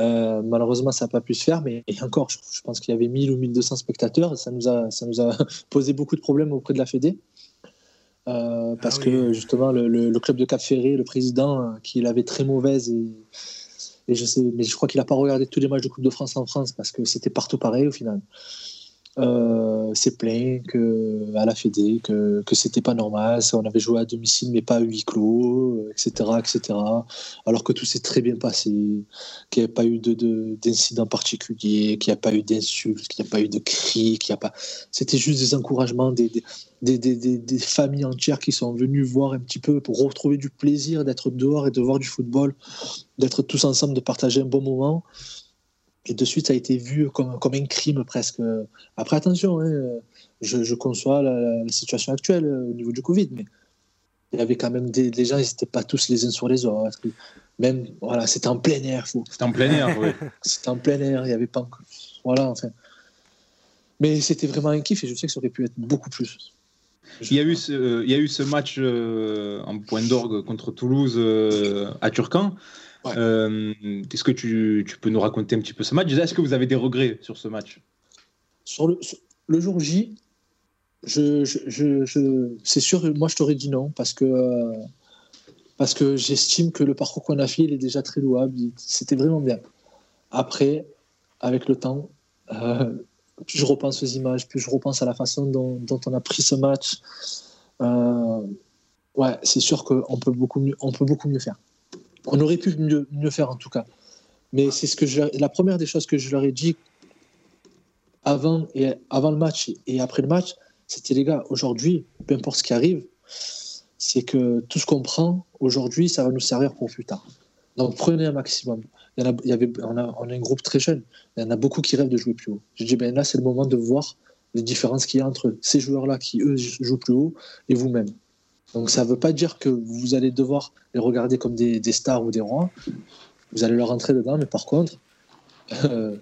Euh, malheureusement, ça n'a pas pu se faire, mais et encore, je, je pense qu'il y avait 1000 ou 1200 spectateurs. Ça nous a, ça nous a posé beaucoup de problèmes auprès de la Fédé. Euh, parce Ah que justement, le, le- le club de Cap Ferré, le président, euh, qui l'avait très mauvaise, et, et je sais, mais je crois qu'il n'a pas regardé tous les matchs de Coupe de France en France parce que c'était partout pareil au final. Euh, s'est plaint que, à la Fédé que, que c'était pas normal, on avait joué à domicile mais pas à huis clos, euh, etc., etc. Alors que tout s'est très bien passé, qu'il n'y a pas eu de, de- d'incident particulier, qu'il n'y a pas eu d'insultes, qu'il n'y a pas eu de cris, qu'il a pas. C'était juste des encouragements, des, des- des- des familles entières qui sont venues voir un petit peu pour retrouver du plaisir d'être dehors et de voir du football, d'être tous ensemble, de partager un bon moment. Et de suite, ça a été vu comme, comme un crime presque. Après, attention, hein, je, je conçois la, situation actuelle euh, au niveau du Covid, mais il y avait quand même des, gens, ils n'étaient pas tous les uns sur les autres. Même, voilà, c'était en plein air, faut, C'était en plein air, oui. c'était en plein air, il n'y avait pas encore. Voilà, enfin. Mais c'était vraiment un kiff et je sais que ça aurait pu être beaucoup plus. Il y a eu ce, euh, il y a eu ce match euh, en point d'orgue contre Toulouse euh, à Turcan. Ouais. Euh, Est-ce que tu, tu peux nous raconter un petit peu ce match? Est-ce que vous avez des regrets sur ce match? Sur le, sur- le jour J, je, je, je- je- c'est sûr, moi je t'aurais dit non parce que, euh, parce que j'estime que le parcours qu'on a fait il est déjà très louable. C'était vraiment bien. Après, avec le temps, euh, plus je repense aux images, plus je repense à la façon dont, dont on a pris ce match. euh, ouais, c'est sûr qu'on peut beaucoup mieux, on peut beaucoup mieux faire. On aurait pu mieux, faire en tout cas. Mais c'est ce que je, la première des choses que je leur ai dit avant, et, avant le match et après le match, c'était les gars, aujourd'hui, peu importe ce qui arrive, c'est que tout ce qu'on prend aujourd'hui, ça va nous servir pour plus tard. Donc prenez un maximum. Il y a, on a un groupe très jeune, il y en a beaucoup qui rêvent de jouer plus haut. Je dis, ben là, c'est le moment de voir les différences qu'il y a entre ces joueurs-là qui, eux, jouent plus haut et vous-même. Donc ça ne veut pas dire que vous allez devoir les regarder comme des, des stars ou des rois. Vous allez leur rentrer dedans, mais par contre, euh,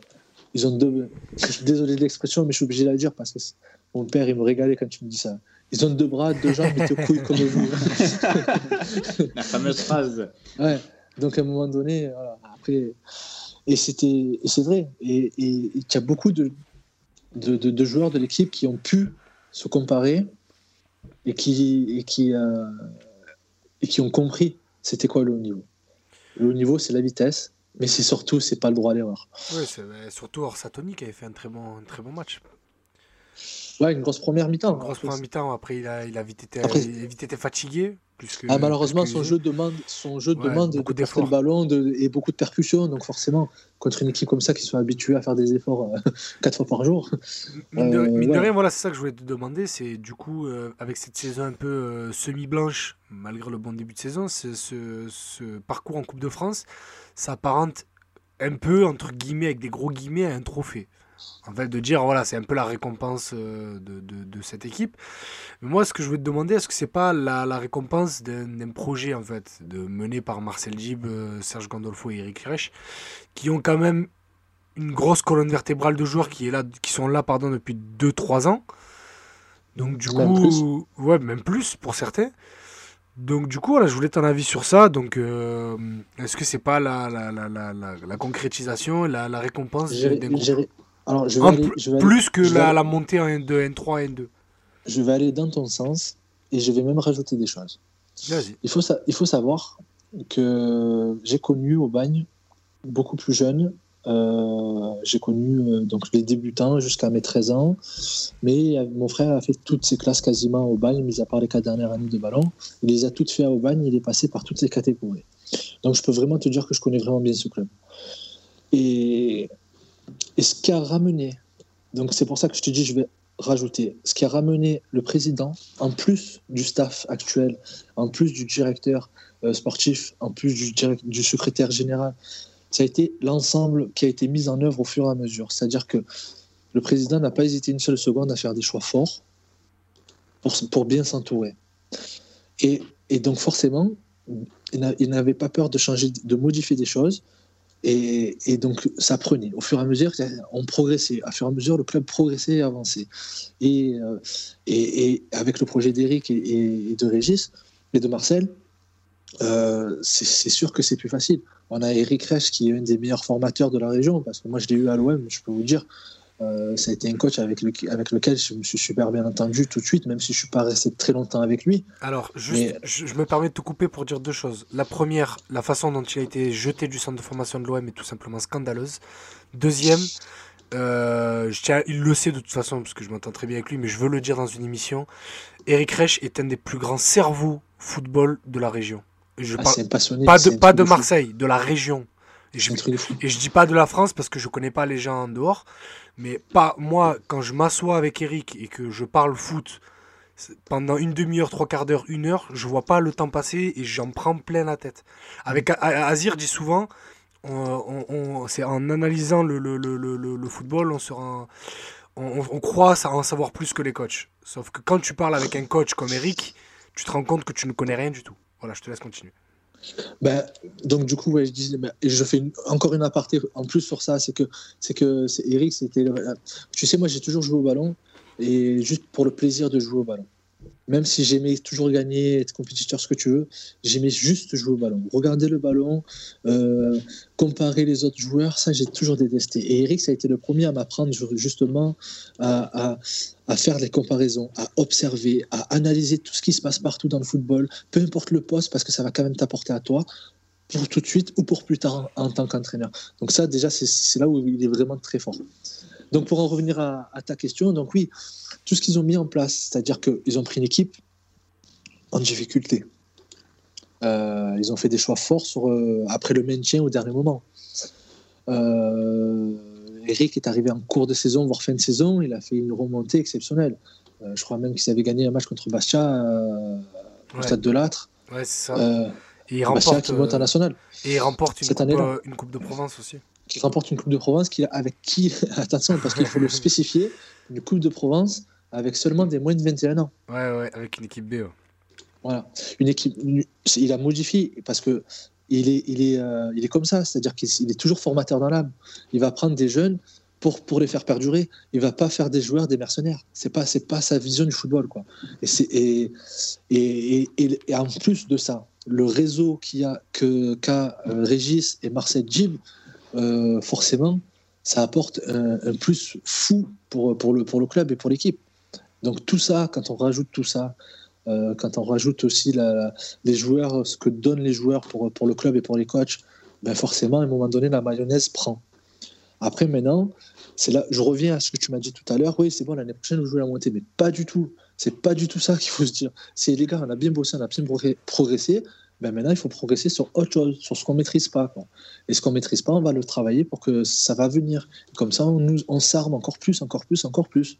ils ont deux. Je suis désolé de l'expression, mais je suis obligé de la dire parce que mon père, il me régalait quand tu me dis ça. Ils ont deux bras, deux jambes, mais te couilles comme vous. La fameuse phrase. Ouais. Donc à un moment donné, voilà, après, et c'était, et c'est vrai, et il y a beaucoup de, de, de- de joueurs de l'équipe qui ont pu se comparer et qui, et qui, euh, et qui ont compris c'était quoi le haut niveau. Le haut niveau, c'est la vitesse, mais c'est surtout, c'est pas le droit à l'erreur. Bah, surtout Orsatoni qui avait fait un très bon, un très bon match. Ouais, une grosse première mi-temps. Grosse Après, première mi-temps, après il a, il a vite été, Après- il a vite été fatigué. Plus que, Ah, malheureusement, que son jeu demande, son jeu Ouais, demande de beaucoup porter d'efforts. le ballon de- et beaucoup de percussions. Donc forcément, contre une équipe comme ça qui sont habitués à faire des efforts euh, quatre fois par jour, Mine de, Euh, mine de ouais. rien, voilà, c'est ça que je voulais te demander. C'est du coup, euh, avec cette saison un peu euh, semi-blanche, malgré le bon début de saison, ce, ce- ce parcours en Coupe de France s'apparente un peu, entre guillemets, avec des gros guillemets, à un trophée. En fait, de dire, voilà, c'est un peu la récompense euh, de, de- de cette équipe. Mais moi, ce que je voulais te demander, est-ce que c'est pas la, la récompense d'un projet, en fait, de, mené par Marcel Gib, euh, Serge Gandolfo et Eric Reich, qui ont quand même une grosse colonne vertébrale de joueurs qui, est là, qui sont là pardon, depuis 2-3 ans. Donc du Même coup, ouais, même plus pour certains. Donc du coup, voilà, je voulais ton avis sur ça. Donc euh, est-ce que c'est pas la, la, la, la, concrétisation, la, récompense d'un groupe? Alors je vais, En aller, pl- je, vais aller, Plus que je vais la, aller- la montée en N2, N3, N2. je vais aller dans ton sens et je vais même rajouter des choses. Il faut, il faut savoir que j'ai connu au bagne beaucoup plus jeune Euh, j'ai connu euh, donc les débutants jusqu'à mes 13 ans, mais euh, mon frère a fait toutes ses classes quasiment au bagne, mis à part les quatre dernières années de ballon. Il les a toutes fait au bagne, il est passé par toutes les catégories. Donc je peux vraiment te dire que je connais vraiment bien ce club. Et, et ce qui a ramené, donc c'est pour ça que je te dis, je vais rajouter, ce qui a ramené le président, en plus du staff actuel, en plus du directeur sportif, en plus du, du secrétaire général, ça a été l'ensemble qui a été mis en œuvre au fur et à mesure. C'est-à-dire que le président n'a pas hésité une seule seconde à faire des choix forts pour, pour bien s'entourer. Et, et, donc forcément, il n'avait pas peur de changer, de modifier des choses. Et, donc ça prenait. Au fur et à mesure, on progressait. Au fur et à mesure, le club progressait et avançait. Et, euh, avec le projet d'Eric et, de Régis et de Marcel, euh, c'est sûr que c'est plus facile. On a Eric Resch qui est un des meilleurs formateurs de la région, parce que moi je l'ai eu à l'OM, je peux vous dire. Euh, ça a été un coach avec, le, avec lequel je me suis super bien entendu tout de suite, même si je ne suis pas resté très longtemps avec lui. Alors, juste, je, me permets de te couper pour dire deux choses. La première, la façon dont il a été jeté du centre de formation de l'OM est tout simplement scandaleuse. Deuxième, euh, je tiens, il le sait de toute façon, parce que je m'entends très bien avec lui, mais je veux le dire dans une émission. Eric Resch est un des plus grands cerveaux football de la région. Je ah, pas de, pas de Marseille, de la région. Et je, et je dis pas de la France parce que je connais pas les gens en dehors. Mais pas moi, quand je m'assois avec Eric et que je parle foot pendant une demi-heure, trois quarts d'heure, une heure, je vois pas le temps passer et j'en prends plein la tête. Avec Azir dit souvent, on, on, c'est en analysant le, le, le, le, football, on, on, on, croit en savoir plus que les coachs. Sauf que quand tu parles avec un coach comme Eric, tu te rends compte que tu ne connais rien du tout. Voilà, je te laisse continuer. Ben, donc du coup, je disais, ben, je fais encore une aparté en plus sur ça, c'est que c'est que Eric, c'était, tu sais, moi j'ai toujours joué au ballon et juste pour le plaisir de jouer au ballon même si j'aimais toujours gagner, être compétiteur, ce que tu veux, j'aimais juste jouer au ballon. Regarder le ballon, euh, comparer les autres joueurs, ça j'ai toujours détesté. Et Eric, ça a été le premier à m'apprendre justement à, faire des comparaisons, à observer, à analyser tout ce qui se passe partout dans le football, peu importe le poste, parce que ça va quand même t'apporter à toi pour tout de suite ou pour plus tard en, tant qu'entraîneur. Donc ça, déjà, c'est là où il est vraiment très fort. Donc pour en revenir à, ta question, donc oui, tout ce qu'ils ont mis en place, c'est-à-dire qu'ils ont pris une équipe en difficulté. Euh, ils ont fait des choix forts sur, euh, après le maintien au dernier moment. Euh, Eric est arrivé en cours de saison, voire fin de saison, il a fait une remontée exceptionnelle. je crois même qu'ils avaient gagné un match contre Bastia au stade de l'Âtre. Ouais, c'est ça. et il remporte, qui monte national. Et il remporte une, Cette coupe, une Coupe de Provence aussi qui remporte une Coupe de Provence qui, avec qui, attention, parce qu'il faut le spécifier, une Coupe de Provence avec seulement des moins de 21 ans. Ouais, ouais, avec une équipe B. Voilà, une équipe. il a modifié parce que il est, il est, euh, il est comme ça, c'est-à-dire qu'il est toujours formateur dans l'âme. Il va prendre des jeunes pour, pour les faire perdurer. Il va pas faire des joueurs des mercenaires. C'est pas, c'est pas sa vision du football, quoi. Et, c'est, et, et, et, en plus de ça, le réseau qu'il a que qu'a euh, Régis et Marcel Jim, euh, forcément, ça apporte un, plus fou pour, pour, le, pour le club et pour l'équipe. Donc tout ça, quand on rajoute tout ça, euh, quand on rajoute aussi les joueurs, ce que donnent les joueurs pour, pour le club et pour les coachs, ben forcément, à un moment donné, la mayonnaise prend. Après, maintenant, c'est là, je reviens à ce que tu m'as dit tout à l'heure. Oui, c'est bon, l'année prochaine, vous jouez la montée, mais pas du tout. C'est pas du tout ça qu'il faut se dire. C'est les gars, on a bien bossé, on a bien progressé ben maintenant il faut progresser sur autre chose, sur ce qu'on maîtrise pas. Quoi. Et ce qu'on maîtrise pas, on va le travailler pour que ça va venir. Comme ça, on, nous, on s'arme encore plus, encore plus, encore plus.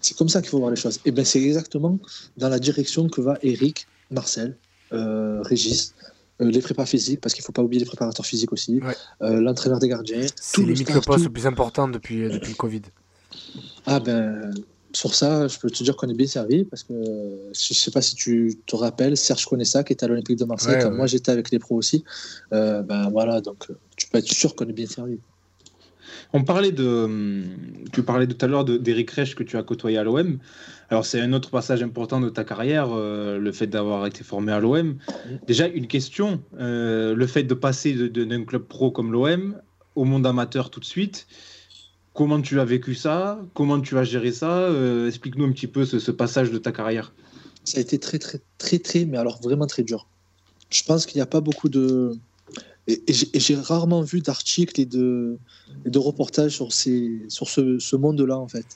C'est comme ça qu'il faut voir les choses. Et ben c'est exactement dans la direction que va Eric, Marcel, euh, Régis, euh, les prépas physiques, parce qu'il ne faut pas oublier les préparateurs physiques aussi, euh, l'entraîneur des gardiens. C'est les micro-postes le plus important depuis, depuis le Covid. Ah ben, sur ça, je peux te dire qu'on est bien servi parce que je sais pas si tu te rappelles, Serge ça qui était à l'Olympique de Marseille, moi j'étais avec les pros aussi. Euh, ben voilà, donc tu peux être sûr qu'on est bien servi. On parlait de, tu parlais tout à l'heure d'Eric Reich que tu as côtoyé à l'OM. Alors c'est un autre passage important de ta carrière, euh, le fait d'avoir été formé à l'OM. Déjà une question, euh, le fait de passer d'un club pro comme l'OM au monde amateur tout de suite. Comment tu as vécu ça Comment tu as géré ça euh, Explique-nous un petit peu ce, passage de ta carrière. Ça a été très, très, très, très, mais alors vraiment très dur. Je pense qu'il n'y a pas beaucoup de. Et, j'ai rarement vu d'articles et de, reportages sur, ce, ce monde-là, en fait.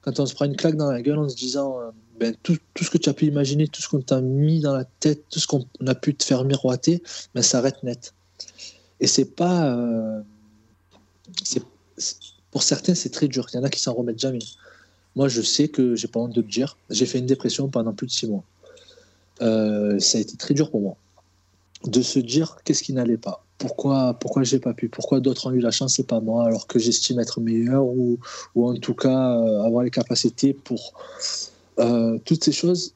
Quand on se prend une claque dans la gueule en se disant euh, ben, tout, tout, ce que tu as pu imaginer, tout ce qu'on t'a mis dans la tête, tout ce qu'on a pu te faire miroiter, ben, ça arrête net. Et c'est pas. Euh, pour certains, c'est très dur. Il y en a qui s'en remettent jamais. Moi, je sais que j'ai pas honte de le dire. J'ai fait une dépression pendant plus de six mois. Euh, ça a été très dur pour moi de se dire qu'est-ce qui n'allait pas. Pourquoi, pourquoi j'ai pas pu? Pourquoi d'autres ont eu la chance et pas moi Alors que j'estime être meilleur ou, ou en tout cas euh, avoir les capacités pour euh, toutes ces choses.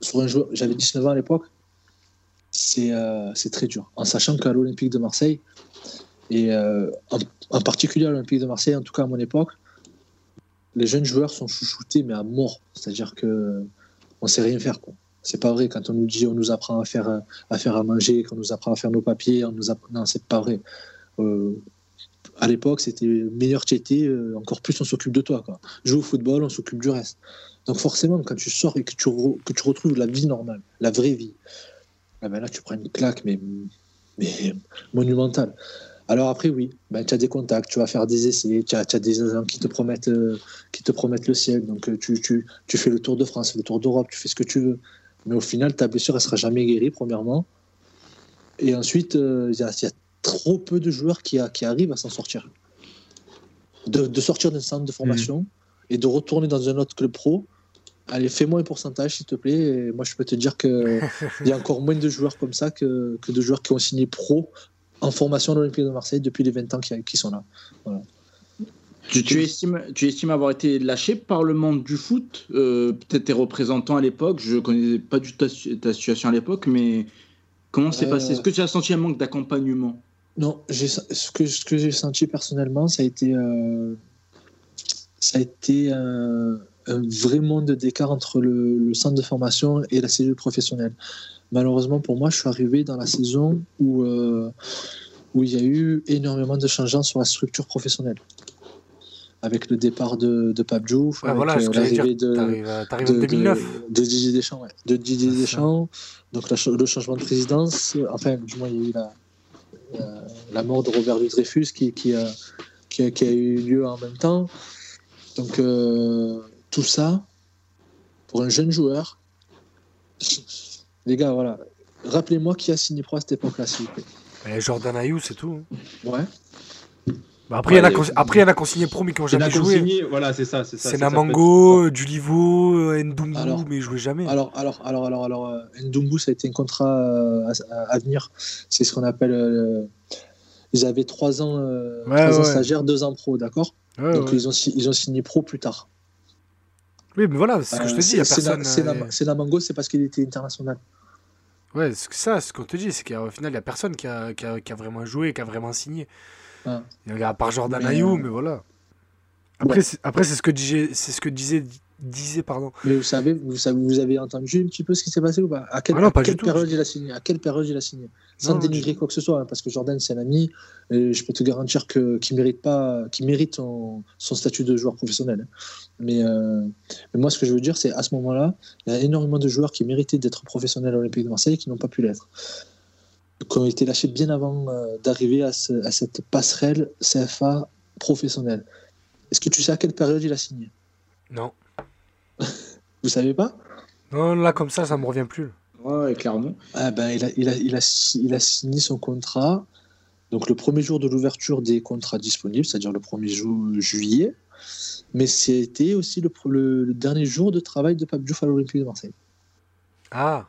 Sur un j'avais 19 ans à l'époque. C'est c'est très dur. En sachant qu'à l'Olympique de Marseille, et en, en, particulier à l'Olympique de Marseille, en tout cas à mon époque, les jeunes joueurs sont chouchoutés, mais à mort. C'est-à-dire que on sait rien faire. Quoi. C'est pas vrai quand on nous dit on nous apprend à faire à faire à manger, qu'on nous apprend à faire nos papiers, on nous apprend... non c'est pas vrai. Euh, à l'époque c'était meilleur t'étais, euh, encore plus on s'occupe de toi quoi. Joue au football, on s'occupe du reste. Donc forcément quand tu sors et que tu, que tu retrouves la vie normale, la vraie vie, ah ben là tu prends une claque mais monumentale. Alors après, oui, ben, tu as des contacts, tu vas faire des essais, tu as, des agents qui te promettent, euh, qui te promettent le ciel. Donc euh, tu, tu, tu, fais le tour de France, le tour d'Europe, tu fais ce que tu veux. Mais au final, ta blessure, elle sera jamais guérie, premièrement. Et ensuite, euh, il y, a trop peu de joueurs qui, qui arrivent à s'en sortir. De, de sortir d'un centre de formation mmh. et de retourner dans un autre club pro. Allez, fais-moi un pourcentage, s'il te plaît. Et moi, je peux te dire qu'il y a encore moins de joueurs comme ça que, que de joueurs qui ont signé pro en formation à l'Olympique de Marseille depuis les 20 ans qui, sont là. Tu, estimes, tu estimes avoir été lâché par le monde du foot euh, Peut-être tes représentants à l'époque, je ne connais pas du tout ta, situation à l'époque, mais comment c'est passé? Est-ce que tu as senti un manque d'accompagnement? Non, ce que, ce que j'ai senti personnellement, ça a été, euh, ça a été un, vrai monde d'écart entre le, le, centre de formation et la cellule professionnelle. Malheureusement pour moi, je suis arrivé dans la saison où, euh, où il y a eu énormément de changements sur la structure professionnelle. Avec le départ de, de Pape Diouf, avec voilà, euh, l'arrivée de, de, 2009. de, Didier Deschamps. Ouais. De Didier Deschamps, donc le changement de présidence, enfin, du moins, il y a eu la, la, la mort de Robert Dreyfus qui, qui, a, qui, a, qui, a, eu lieu en même temps. Donc, euh, tout ça, pour un jeune joueur, les gars, voilà. Rappelez-moi qui a signé pro à cette époque-là, s'il vous plaît. Jordan Ayou, c'est tout. Hein. Ouais. Bah après, il y, en a après, il y en a consigné pro, mais qui n'ont jamais joué. Voilà, c'est ça. C'est Namango, Dulivo, Ndumbu, mais ils jouaient jamais. Alors, alors, alors, alors, alors euh, Ndumbu, ça a été un contrat euh, à, venir. C'est ce qu'on appelle. Euh, ils avaient trois ans, trois ans stagiaires, deux ans pro, d'accord? Donc Ils, ont, ils ont signé pro plus tard. Oui, mais voilà, c'est ce que je te dis. C'est Namango, c'est parce qu'il était international. Ouais, c'est ça, ce qu'on te dit, c'est qu'au final, il n'y a personne qui a, qui, a, qui a, vraiment joué, qui a vraiment signé. Ah. Il y a à part Jordan Ayou, euh, mais voilà. Après, c'est ce que disait, c'est ce que disait disait pardon. Mais vous savez, vous savez, vous avez entendu un petit peu ce qui s'est passé ou pas? À quelle, ah période il a signé? À quelle période il a signé? Sans dénigrer quoi que ce soit, hein, parce que Jordan c'est un ami. Et je peux te garantir que qu'il mérite pas, qu'il mérite son, statut de joueur professionnel. Hein. Mais, euh, mais, moi, ce que je veux dire, c'est à ce moment-là, il y a énormément de joueurs qui méritaient d'être professionnels à l'Olympique de Marseille et qui n'ont pas pu l'être qui ont été lâchés bien avant euh, d'arriver à, à, cette passerelle CFA professionnelle. Est-ce que tu sais à quelle période il a signé? Non. Vous savez pas? Non, là, comme ça, ça me revient plus. Ouais, clairement. Ah ben, il, a, il, a, il, a, il a signé son contrat donc le premier jour de l'ouverture des contrats disponibles, c'est-à-dire le 1er juillet, mais c'était aussi le, le, dernier jour de travail de Pape Diouf à l'Olympique de Marseille. Ah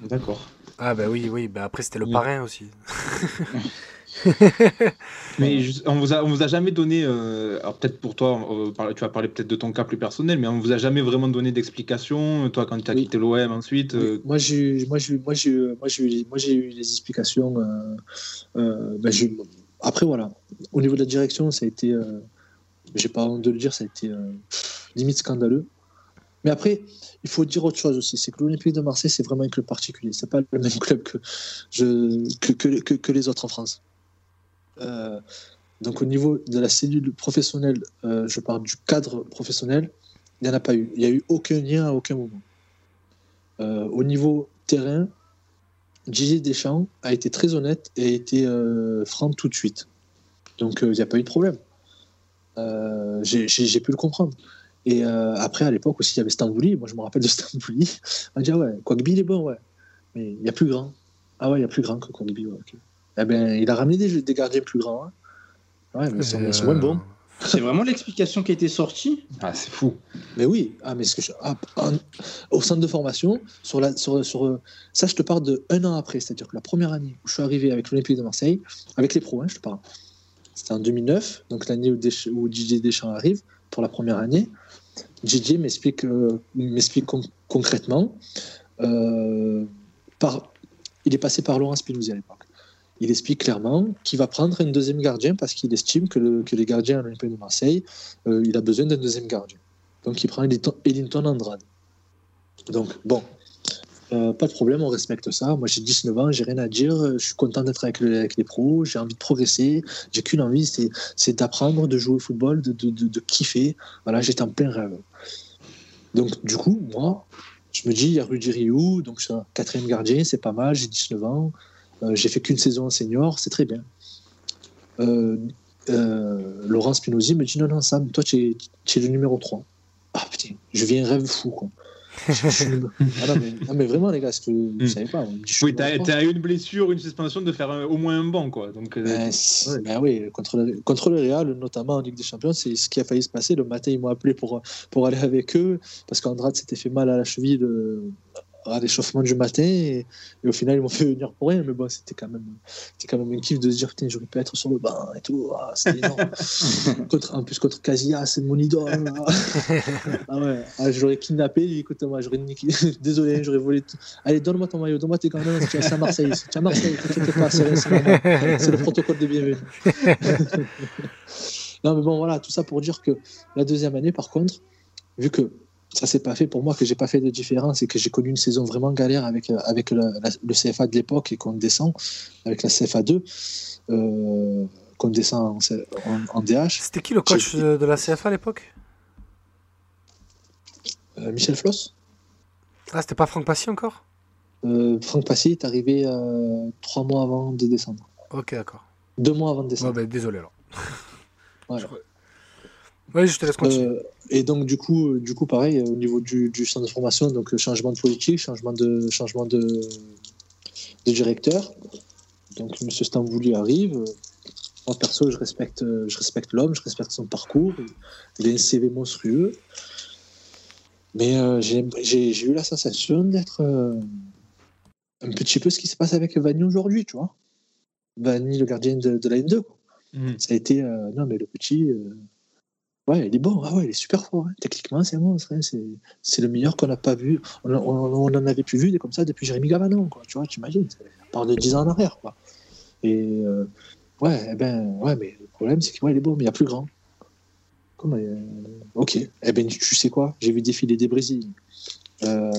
D'accord. Ah bah oui, oui, bah après c'était le parrain aussi. mais on vous a, on vous a jamais donné, euh, alors peut-être pour toi, tu vas parler peut-être de ton cas plus personnel, mais on vous a jamais vraiment donné d'explication, toi quand tu as quitté l'OM ensuite. Euh, moi j'ai, moi j'ai, moi j'ai, moi j'ai eu, les explications. Euh, ben, après voilà, au niveau de la direction, ça a été, j'ai pas honte de le dire, ça a été limite scandaleux. Mais après, il faut dire autre chose aussi, c'est que l'Olympique de Marseille, c'est vraiment un club particulier. C'est pas le même club que, je, que, que, que les autres en France. Euh, donc au niveau de la cellule professionnelle, euh, je parle du cadre professionnel, il n'y en a pas eu. Il n'y a eu aucun lien à aucun moment. Euh, au niveau terrain, Didier Deschamps a été très honnête et a été franc tout de suite. Donc il n'y a pas eu de problème. J'ai pu le comprendre. Et après, à l'époque aussi, il y avait Stambouli. Moi, je me rappelle de Stambouli. On dit, ah ouais, Quagby, il est bon, ouais. Mais il y a plus grand. Ah ouais, il y a plus grand que Quagby, ouais. Eh ben, il a ramené des, des gardiens plus grands. hein. Ouais, mais ils sont, ils sont moins bons. C'est vraiment l'explication qui a été sortie? Ah, c'est fou. Mais oui, ah, mais ce que je- ah, en- au centre de formation, sur la, sur, sur, euh, ça, je te parle de un an après, c'est-à-dire que la première année où je suis arrivé avec l'Olympique de Marseille, avec les pros, hein, je te parle, c'était en 2009, donc l'année où, Desch- où Didier Deschamps arrive pour la première année. Didier m'explique euh, m'explique con- concrètement, euh, par, il est passé par Laurent Spinozzi à l'époque. Il explique clairement qu'il va prendre un deuxième gardien parce qu'il estime que, le- que les gardiens à l'Olympique de Marseille, euh, il a besoin d'un deuxième gardien. Donc il prend Ellington Andrade. Donc bon, euh, pas de problème, on respecte ça. Moi j'ai 19 ans, j'ai rien à dire, euh, je suis content d'être avec, avec les pros, j'ai envie de progresser, j'ai qu'une envie, c'est, d'apprendre, de jouer au football, de, kiffer. Voilà, j'étais en plein rêve. Donc du coup, moi, je me dis, il y a Rudy Rioux, donc je suis un quatrième gardien, c'est pas mal, j'ai 19 ans, j'ai fait qu'une saison en senior, c'est très bien. Euh, euh, Laurent Spinozzi me dit, non, non, Sam, toi tu es, tu es le numéro 3. Ah putain, je un rêve fou, quoi. Ah non, mais, non, mais vraiment, les gars, c'est que vous Mm. savez pas. Oui, t'as une blessure, une suspension de faire un- au moins un banc, quoi. Donc, euh, Ben, ouais. ben oui, contre le, contre le Real, notamment en Ligue des Champions, c'est ce qui a failli se passer. Le matin, ils m'ont appelé pour, pour aller avec eux parce qu'Andrade s'était fait mal à la cheville le- à l'échauffement du matin et, et au final, ils m'ont fait venir pour rien. Mais bon, c'était quand même, c'était quand même un kiff de se dire putain, j'aurais pu être sur le banc et tout. Ah, c'était énorme. contre, en plus, contre Casillas, c'est mon idole. ah ouais, ah, j'aurais kidnappé. lui, Écoute, moi, j'aurais niqué. Désolé, j'aurais volé tout. Allez, donne-moi ton maillot, donne-moi tes gants. Non, c'est à Marseille. C'est à Marseille. T'inquiète pas, c'est. C'est le protocole de bienvenue. non, mais bon, voilà, tout ça pour dire que la deuxième année, par contre, vu que ça s'est pas fait pour moi, que j'ai pas fait de différence et que j'ai connu une saison vraiment galère avec, euh, avec le, la- le CFA de l'époque et qu'on descend avec la CFA 2, euh, qu'on descend en, en- en DH, C'était qui le coach de, de la CFA à l'époque? Euh, Michel Floss. Ah, c'était pas Franck Passy encore? Euh, Franck Passy est arrivé trois mois avant de descendre. Ok, d'accord. Deux mois avant de Ouais, descendre. bah, désolé alors. Voilà. Ouais, je te laisse continuer. Euh, et donc du coup, euh, du coup, pareil, euh, au niveau du, du centre de formation, donc changement de politique, changement de changement de, de directeur. Donc M. Stambouli arrive. Moi perso, je respecte, je respecte l'homme, je respecte son parcours. Il a un CV monstrueux. Mais euh, j'ai eu la sensation d'être euh, un petit peu ce qui se passe avec Vanny aujourd'hui, tu vois. Vanny, le gardien de, de la N2. quoi. Mhm. Ça a été. euh, non, mais le petit. Ouais, il est bon. Ah ouais, il est super fort. hein. Techniquement, c'est un monstre. hein. C'est, le meilleur qu'on n'a pas vu. On, on, on en avait plus vu des comme ça depuis Jérémy Gavanon. Quoi. Tu vois, tu imagines. Parle de 10 ans en arrière. Quoi. Et euh, ouais, eh ben, ouais, mais le problème, c'est qu'il ouais, est bon, mais il y a plus grand. Comment euh, Ok. Eh ben, tu sais quoi? J'ai vu défiler des Brésiliens. Euh,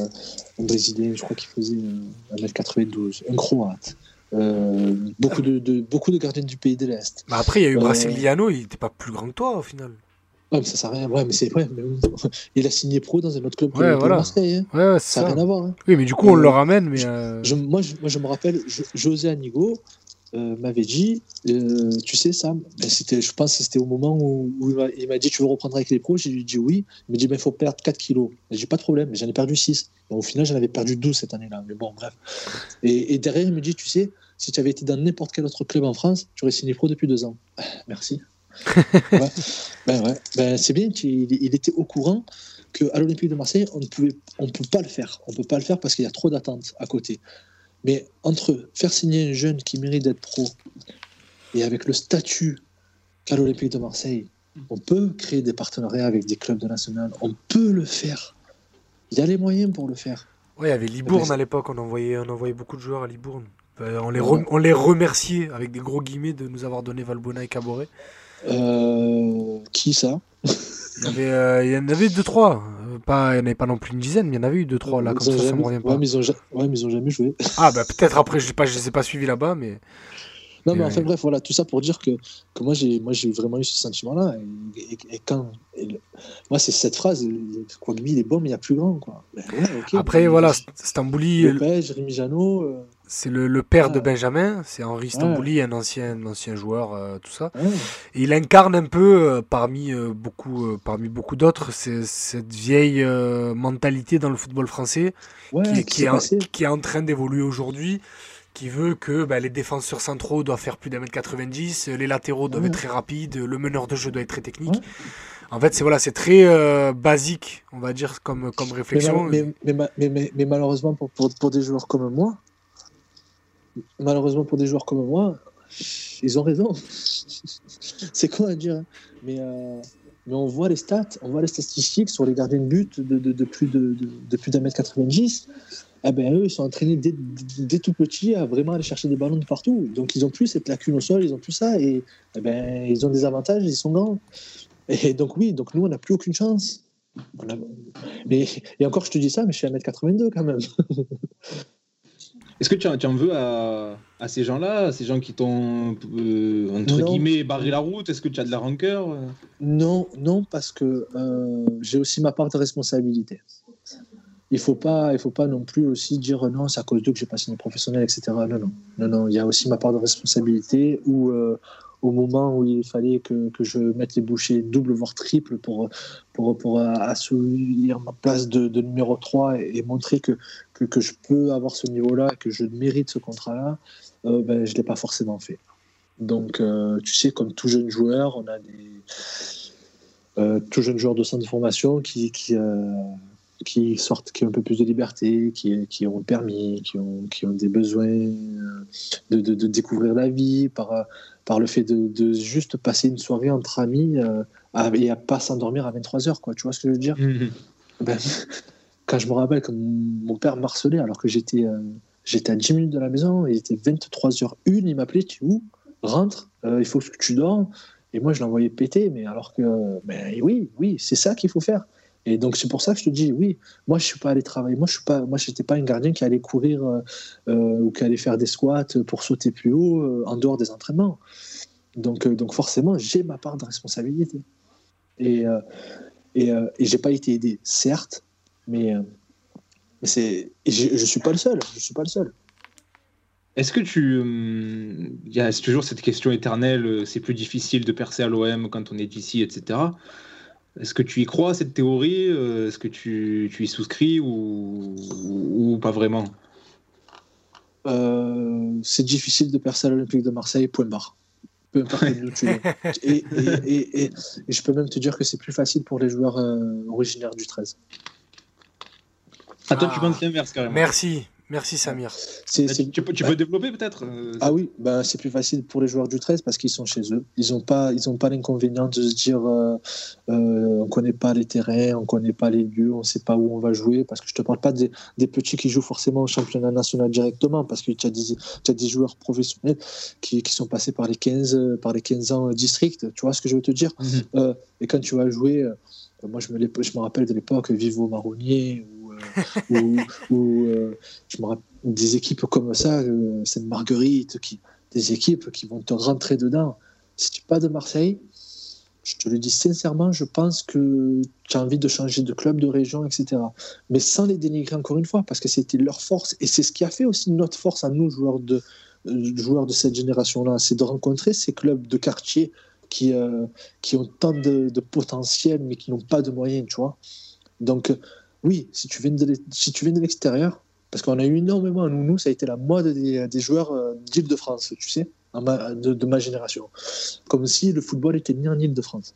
un Brésilien, je crois qu'il faisait euh, 1m92. Un Croate. Euh, beaucoup, de, de- beaucoup de gardiens du pays de l'Est. Après, il y a eu Brasiliano, il était pas plus grand que toi au final. Ouais, mais ça sert à rien. Ouais, mais c'est ouais, mais il a signé pro dans un autre club que Ouais, le voilà. Marseille. hein. Ouais, Ça n'a rien à voir. hein. Oui, mais du coup, on Euh, le ramène, mais. euh, Je, moi, je, moi, je me rappelle, Jo- José Anigo euh, m'avait dit, euh, tu sais, Sam, ben, c'était, je pense que c'était au moment où, où il m'a- il dit, tu veux reprendre avec les pros? J'ai dit oui. Il m'a dit, il ben, faut perdre 4 kilos. J'ai dit, pas de problème, mais j'en ai perdu 6. Donc, au final, j'en avais perdu 12 cette année-là. Mais bon, bref. Et, et derrière, il me dit, tu sais, si tu avais été dans n'importe quel autre club en France, tu aurais signé pro depuis deux ans. Ah, Merci. Ouais. Ben ouais, ben c'est bien. qu'il- Il, il était au courant qu'à l'Olympique de Marseille, on ne pouvait, on peut pas le faire. On peut pas le faire parce qu'il y a trop d'attentes à côté. Mais entre faire signer un jeune qui mérite d'être pro et avec le statut qu'a l'Olympique de Marseille, on peut créer des partenariats avec des clubs de national. On peut le faire. Il y a les moyens pour le faire. Ouais, il y avait Libourne à l'époque, on envoyait, on envoyait beaucoup de joueurs à Libourne. Euh, on, les on les remerciait, avec des gros guillemets, de nous avoir donné Valbona et Caboret. Euh, qui ça Il y, avait, euh, il y en avait deux, trois. Pas, il n'y en avait pas non plus une dizaine, mais il y en avait eu deux, trois là, Ils comme ça, ça me revient ouais, pas. mais ils ont ja- ouais, mais ils ont jamais joué. Ah, bah peut-être après, je ne les ai pas suivis là-bas, mais. Non, mais enfin bref, voilà, tout ça pour dire que, que moi, j'ai, moi, j'ai vraiment eu ce sentiment-là. Et, et- et quand. et le- moi, c'est cette phrase Quagby, il est bon, mais il y a plus grand, quoi. Ben ouais, ok. Après, voilà, Stambouli, Lopez, Jérémy Janot. euh, C'est le, le père de Benjamin, c'est Henri Stambouli, un ancien, un ancien joueur, euh, tout ça. Ouais. Et il incarne un peu, euh, parmi, euh, beaucoup, parmi beaucoup d'autres, cette vieille mentalité dans le football français Ouais, qui, qui qui s'est est, en, passé. qui est en train d'évoluer aujourd'hui, qui veut que bah, les défenseurs centraux doivent faire plus d'un mètre 90, les latéraux doivent être très rapides, le meneur de jeu doit être très technique. En fait, c'est voilà, c'est très euh, basique, on va dire, comme, comme réflexion. mais, mais, ma- mais, mais- mais malheureusement, pour, pour, pour des joueurs comme moi, malheureusement pour des joueurs comme moi, ils ont raison. c'est con à dire, hein. mais, euh, mais on voit les stats, on voit les statistiques sur les gardiens de but de, de, plus de, de, d'un mètre 90. Eh ben, eux, ils sont entraînés dès, dès- tout petit à vraiment aller chercher des ballons de partout. Donc, ils ont plus cette lacune au sol, ils ont plus ça, et eh ben, ils ont des avantages, ils sont grands. Et donc, oui, donc nous, on n'a plus aucune chance. On et encore, je te dis ça, mais je suis à 1m82 quand même. Est-ce que tu en, tu en veux à, à ces gens-là, à ces gens qui t'ont, euh, entre Non. guillemets, barré la route? Est-ce que tu as de la rancœur? Non, non, parce que euh, j'ai aussi ma part de responsabilité. Il faut pas, il faut pas non plus aussi dire euh, non, c'est à cause d'eux que j'ai pas signé professionnel, etc. Non, non, non, non. Il y a aussi ma part de responsabilité où euh, au moment où il fallait que, que je mette les bouchées double voire triple pour pour pour assouvir ma place de, de numéro 3 et, montrer que, que je peux avoir ce niveau-là, que je mérite ce contrat-là, euh, ben je l'ai pas forcément fait. Donc, euh, tu sais, comme tout jeune joueur, on a des euh, tout jeune joueur de centre de formation qui, qui, qui sortent, qui ont un peu plus de liberté, qui, qui ont le permis, qui ont, qui ont des besoins euh, de, de, de découvrir la vie par, euh, par le fait de, de juste passer une soirée entre amis euh, à- et à pas s'endormir à 23h, quoi. Tu vois ce que je veux dire? Ben, quand je me rappelle que mon père marcelait alors que j'étais euh, j'étais à 10 minutes de la maison, il était 23h01, il m'appelait, tu es où? Rentre, euh, il faut que tu dors. Et moi, je l'envoyais péter, mais alors que, ben oui, oui, c'est ça qu'il faut faire. Et donc, c'est pour ça que je te dis, oui, moi, je suis pas allé travailler. Moi, je suis pas, moi, j'étais pas un gardien qui allait courir euh, euh, ou qui allait faire des squats pour sauter plus haut euh, en dehors des entraînements. Donc, donc forcément, j'ai ma part de responsabilité. Et, et, et j'ai pas été aidé, certes, mais, c'est, je, je suis pas le seul. Je suis pas le seul. Est-ce que tu. Il y a toujours cette question éternelle c'est plus difficile de percer à l'OM quand on est ici, etc. Est-ce que tu y crois, cette théorie Euh, Est-ce que tu, tu y souscris ou, ou, ou pas vraiment? Euh, c'est difficile de percer à l'Olympique de Marseille, point barre. Peu importe d'où tu es. Et, et, et, et- et je peux même te dire que c'est plus facile pour les joueurs euh, originaires du 13. Ah, toi, Ah. tu penses l'inverse carrément Merci, merci Samir. C'est, Ah, c'est- tu, tu peux, tu peux développer peut-être euh, Ah oui, bah, c'est plus facile pour les joueurs du 13 parce qu'ils sont chez eux. Ils n'ont pas, ils ont pas l'inconvénient de se dire euh, euh, on connaît pas les terrains, on connaît pas les lieux, on sait pas où on va jouer. Parce que je te parle pas des, des petits qui jouent forcément au championnat national directement parce que tu as des, tu as des joueurs professionnels qui, qui sont passés par les 15, euh, par les 15 ans district. Tu vois ce que je veux te dire? Mhm. Euh, Et quand tu vas jouer, euh, moi je me, je me rappelle de l'époque Vivo Marronnier ou, ou, euh, des équipes comme ça, euh, Sainte Marguerite, qui, des équipes qui vont te rentrer dedans. Si tu n'es pas de Marseille, je te le dis sincèrement, je pense que tu as envie de changer de club, de région, etc. Mais sans les dénigrer encore une fois, parce que c'était leur force. Et c'est ce qui a fait aussi notre force à nous, joueurs de, euh, joueurs de cette génération-là, c'est de rencontrer ces clubs de quartier qui, qui ont tant de, de potentiel, mais qui n'ont pas de moyens, tu vois. Donc, oui, si tu viens de, si tu viens de l'extérieur, parce qu'on a eu énormément, nous, nous, ça a été la mode des, des joueurs euh, d'Île-de-France, tu sais, ma- de, de ma génération. Comme si le football était né en Île-de-France.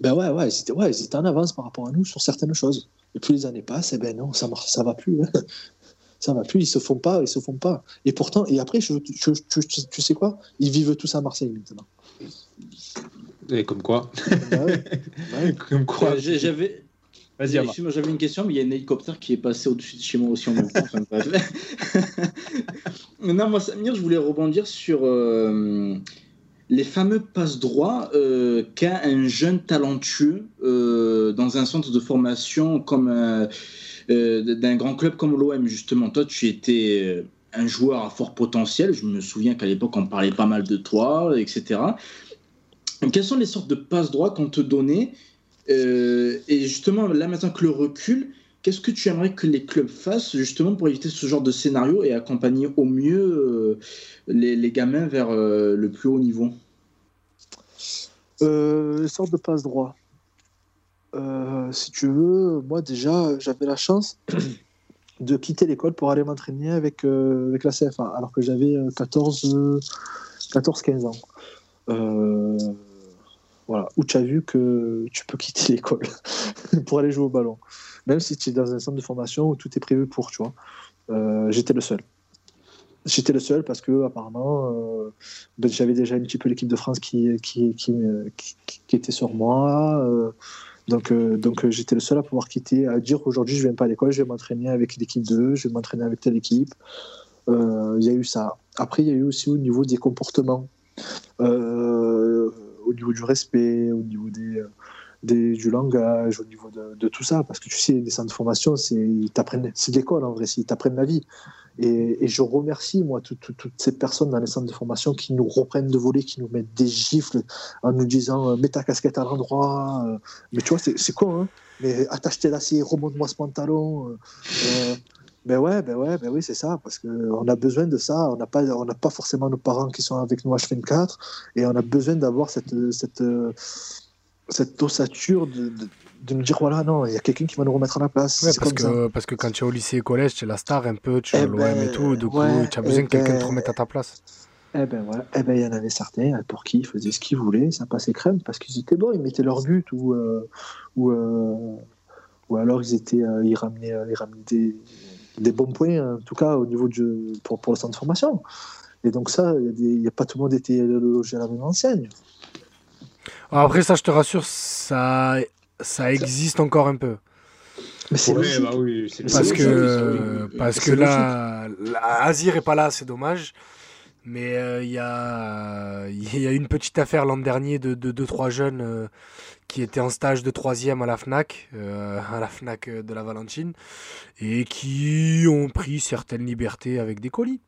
Ben ouais, ouais, ils étaient, ouais, ils étaient en avance par rapport à nous sur certaines choses. Et plus les années passent, et ben non, ça marche, ça va plus. hein. ça va plus, ils se font pas, ils se font pas. Et pourtant, et après, je, je- je- tu, tu sais quoi? Ils vivent tous à Marseille maintenant. Et comme quoi? Ben ouais, ben ouais. Comme quoi? Euh, J'avais. Vas-y. Excuse-moi, j'avais une question, mais il y a un hélicoptère qui est passé au-dessus de chez moi aussi en même temps. Non, moi, Samir, je voulais rebondir sur euh, les fameux passes droits euh, qu'a un jeune talentueux euh, dans un centre de formation comme un- d'un grand club comme l'OM, justement. Toi, tu étais un joueur à fort potentiel. Je me souviens qu'à l'époque, on parlait pas mal de toi, etc. Quelles sont les sortes de passes droits qu'on te donnait euh, et justement, là maintenant que le recul, qu'est-ce que tu aimerais que les clubs fassent justement pour éviter ce genre de scénario et accompagner au mieux les, gamins vers le plus haut niveau? Une sorte de passe droit. si tu veux, moi déjà, j'avais la chance de quitter l'école pour aller m'entraîner avec, avec la CFA, alors que j'avais 14, 14-15 ans. Euh, voilà, où tu as vu que tu peux quitter l'école pour aller jouer au ballon. Même si tu es dans un centre de formation où tout est prévu pour, tu vois. Euh, j'étais le seul. J'étais le seul parce que apparemment euh, ben, j'avais déjà un petit peu l'équipe de France qui, qui, était sur moi. donc j'étais le seul à pouvoir quitter, à dire aujourd'hui je ne viens pas à l'école, je vais m'entraîner avec l'équipe 2, je vais m'entraîner avec telle équipe. Il y a eu ça. Après, il y a eu aussi au niveau des comportements. Euh, au niveau du respect, au niveau des, des du langage, au niveau de, tout ça. Parce que tu sais, les centres de formation, c'est l'école en vrai, ils t'apprennent la vie. Et, je remercie, moi, toutes ces personnes dans les centres de formation qui nous reprennent de voler, qui nous mettent des gifles en nous disant euh, mets ta casquette à l'endroit. Euh. Mais tu vois, c'est con, hein. Mais attache tes lacets, remonte-moi ce pantalon. Euh, ben ouais, ben ouais, ben oui, c'est ça, parce qu'on a besoin de ça. On n'a pas, on n'a pas forcément nos parents qui sont avec nous H24, et on a besoin d'avoir cette, cette, cette ossature de, de, nous dire voilà, non, il y a quelqu'un qui va nous remettre à la place. Ouais, parce, que, parce que quand tu es au lycée et collège, tu es la star un peu, tu es eh l'OM et ben, tout, du coup, tu as besoin que quelqu'un te ben, remette à ta place. Eh ben voilà, eh ben il y en avait certains pour qui ils faisaient ce qu'ils voulaient, ça passait crème parce qu'ils étaient bons, ils mettaient leur but ou euh, ou, euh, ou alors ils étaient, euh, ils ramenaient, ils ramenaient des, des bons points, en tout cas au niveau du, pour, pour le centre de formation. Et donc ça, il n'y a, pas tout le monde était logé à la même enseigne. Après ça, je te rassure, ça, ça existe encore un peu. Mais c'est bah oui, parce que parce que là, Azir est pas là, c'est dommage. Mais euh, il y, a, y a une petite affaire l'an dernier de 2-3 jeunes euh, qui étaient en stage de troisième à la FNAC, euh, à la FNAC de la Valentine, et qui ont pris certaines libertés avec des colis.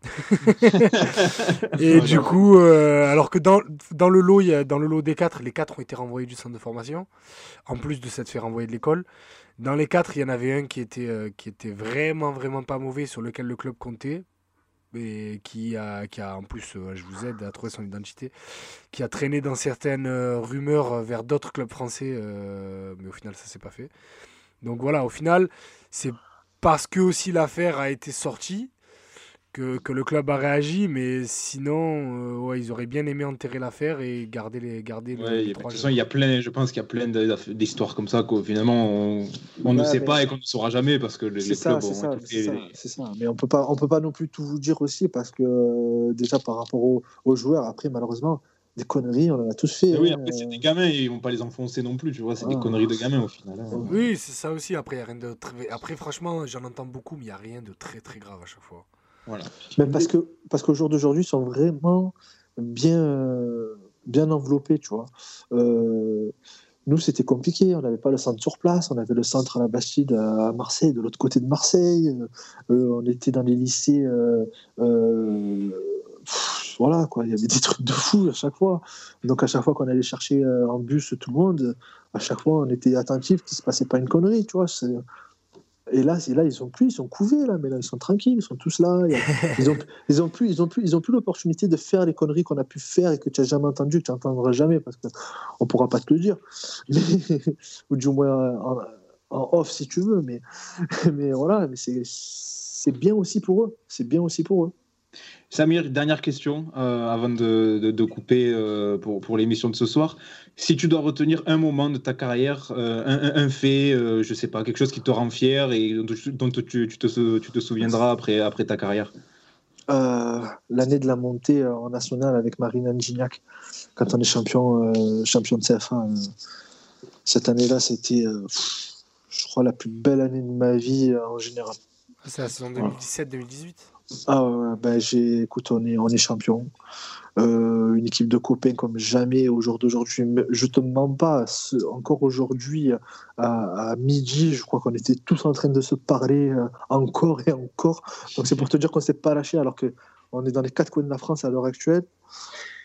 et du coup, alors que dans, dans, le lot, y a, dans le lot des quatre, les quatre ont été renvoyés du centre de formation, en plus de s'être fait renvoyer de l'école. Dans les quatre, il y en avait un qui était, qui était vraiment, vraiment pas mauvais, sur lequel le club comptait et qui a, qui a en plus, euh, je vous aide à trouver son identité, qui a traîné dans certaines euh, rumeurs vers d'autres clubs français, euh, mais au final ça s'est pas fait. Donc voilà, au final, c'est parce que aussi l'affaire a été sortie que, le club a réagi, mais sinon, euh, ouais, ils auraient bien aimé enterrer l'affaire et garder les, garder les, trois. De toute façon, il y a plein, je pense qu'il y a plein d'histoires comme ça qu'au finalement on, on ne sait pas et qu'on ne saura jamais parce que les, clubs ont ça, C'est ça, mais on peut pas, on peut pas non plus tout vous dire aussi parce que euh, déjà par rapport aux, joueurs, après malheureusement des conneries, on en a tous fait. oui, hein. après, c'est des gamins, ils vont pas les enfoncer non plus, tu vois, c'est des ah. conneries de gamins au final. Hein. Oui, c'est ça aussi. Après, y a rien de après franchement, j'en entends beaucoup, mais il n'y a rien de très très grave à chaque fois. Voilà. parce que parce qu'au jour d'aujourd'hui, ils sont vraiment bien, bien enveloppés, tu vois. Euh, nous, c'était compliqué. On n'avait pas le centre sur place. On avait le centre à la Bastide à Marseille, de l'autre côté de Marseille. Euh, on était dans les lycées. Euh, voilà, quoi. Il y avait des trucs de fou à chaque fois. Donc, à chaque fois qu'on allait chercher en bus tout le monde, à chaque fois, on était attentif qu'il ne se passait pas une connerie, tu vois. Et là, là, ils sont plus, ils sont couvés là, mais là, ils sont tranquilles, ils sont tous là. Ils ont, ils ont plus, ils ont plus, ils ont plus l'opportunité de faire les conneries qu'on a pu faire et que tu as jamais entendu, que tu n'entendras jamais parce qu'on pourra pas te le dire, ou du moins en, off si tu veux. Mais, mais voilà, mais c'est bien aussi pour eux. C'est bien aussi pour eux. Samir, dernière question euh, avant de, couper euh, pour, l'émission de ce soir. Si tu dois retenir un moment de ta carrière, euh, un, fait, je sais pas, quelque chose qui te rend fier et dont, tu, te, souviendras après, ta carrière L'année de la montée en national avec Marine Gignac, quand on est champion, champion de CFA. cette année-là, c'était, je crois, la plus belle année de ma vie en général. C'est la saison 2017-2018 ah ouais, ben j'ai, écoute, on est, on est champion. Euh, une équipe de copains comme jamais au jour d'aujourd'hui. Je te mens pas, encore aujourd'hui, à, midi, je crois qu'on était tous en train de se parler euh, encore et encore. Donc c'est pour te dire qu'on s'est pas lâché alors que on est dans les quatre coins de la France à l'heure actuelle.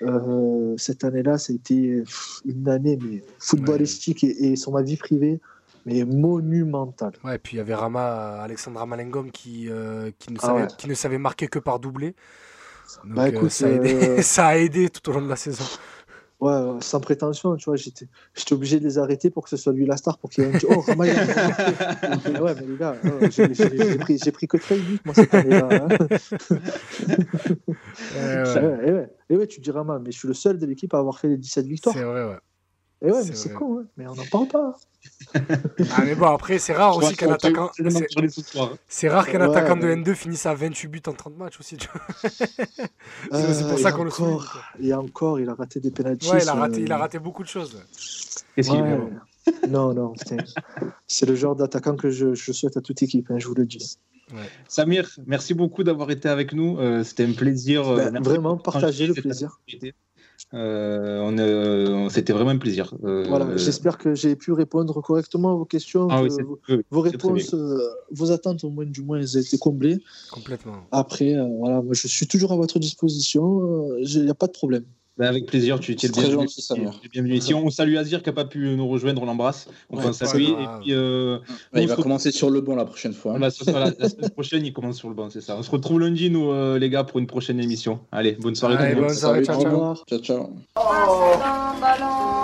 Euh, cette année-là, ça a été une année mais footballistique et, sur ma vie privée, mais monumental. Ouais, et puis il y avait Rama, Alexandra Malengom qui, euh, qui, ne Ah savait, ouais. qui ne savait marquer que par doublé. Donc, Bah, euh, écoute, ça, a aidé, euh, ça a aidé tout au long de la saison. Ouais, sans prétention, tu vois, j'étais, j'étais obligé de les arrêter pour que ce soit lui la star, pour qu'il y ait un Oh, Rama, il a marqué. Mais ouais, mais les gars, j'ai, j'ai- j'ai pris, j'ai pris que 13 buts, moi, cette année-là. hein. Et ouais, ouais, et ouais, et ouais, tu dis Rama, mais je suis le seul de l'équipe à avoir fait les 17 victoires. c'est vrai, ouais. Et ouais, c'est mais c'est con, hein, mais on n'en parle pas. Ah, mais bon, après, c'est rare aussi qu'un attaquant. C'est- rare qu'un Ouais, attaquant de mais- N2 finisse à 28 buts en 30 matchs aussi. tu vois. Euh, c'est pour ça qu'on le souligne. quoi. Et encore, il a raté des pénalties. Ouais, il a, raté, euh, il a raté beaucoup de choses. Qu'est-ce qu'il Ouais. Non, non, c'est le genre d'attaquant que je, je souhaite à toute équipe, hein, je vous le dis. Samir, merci beaucoup d'avoir été avec nous. Euh, C'était un plaisir. Ben, vraiment, partager le plaisir. Euh, on, euh, C'était vraiment un plaisir. Euh, Voilà, j'espère que j'ai pu répondre correctement à vos questions. Ah que oui, c'est- vos, réponses, euh, vos attentes, au moins du moins, elles ont été comblées. Complètement. Après, euh, voilà, moi, je suis toujours à votre disposition. Il n'y a pas de problème. Ben, avec plaisir, tu tu es le très bienvenu. gentil, bienvenu ici. On salue Azir qui n'a pas pu nous rejoindre, on l'embrasse. On Ouais, pense à lui. Et grave. puis, euh, Ouais, il va se- commencer sur le banc la prochaine fois. voilà, ce sera la, la semaine prochaine, il commence sur le banc, c'est ça. On se retrouve lundi, nous, euh, les gars, pour une prochaine émission. Allez, bonne soirée. Allez, bonne soirée, Salut, ciao, au ciao. revoir. Ciao, ciao. Ballon.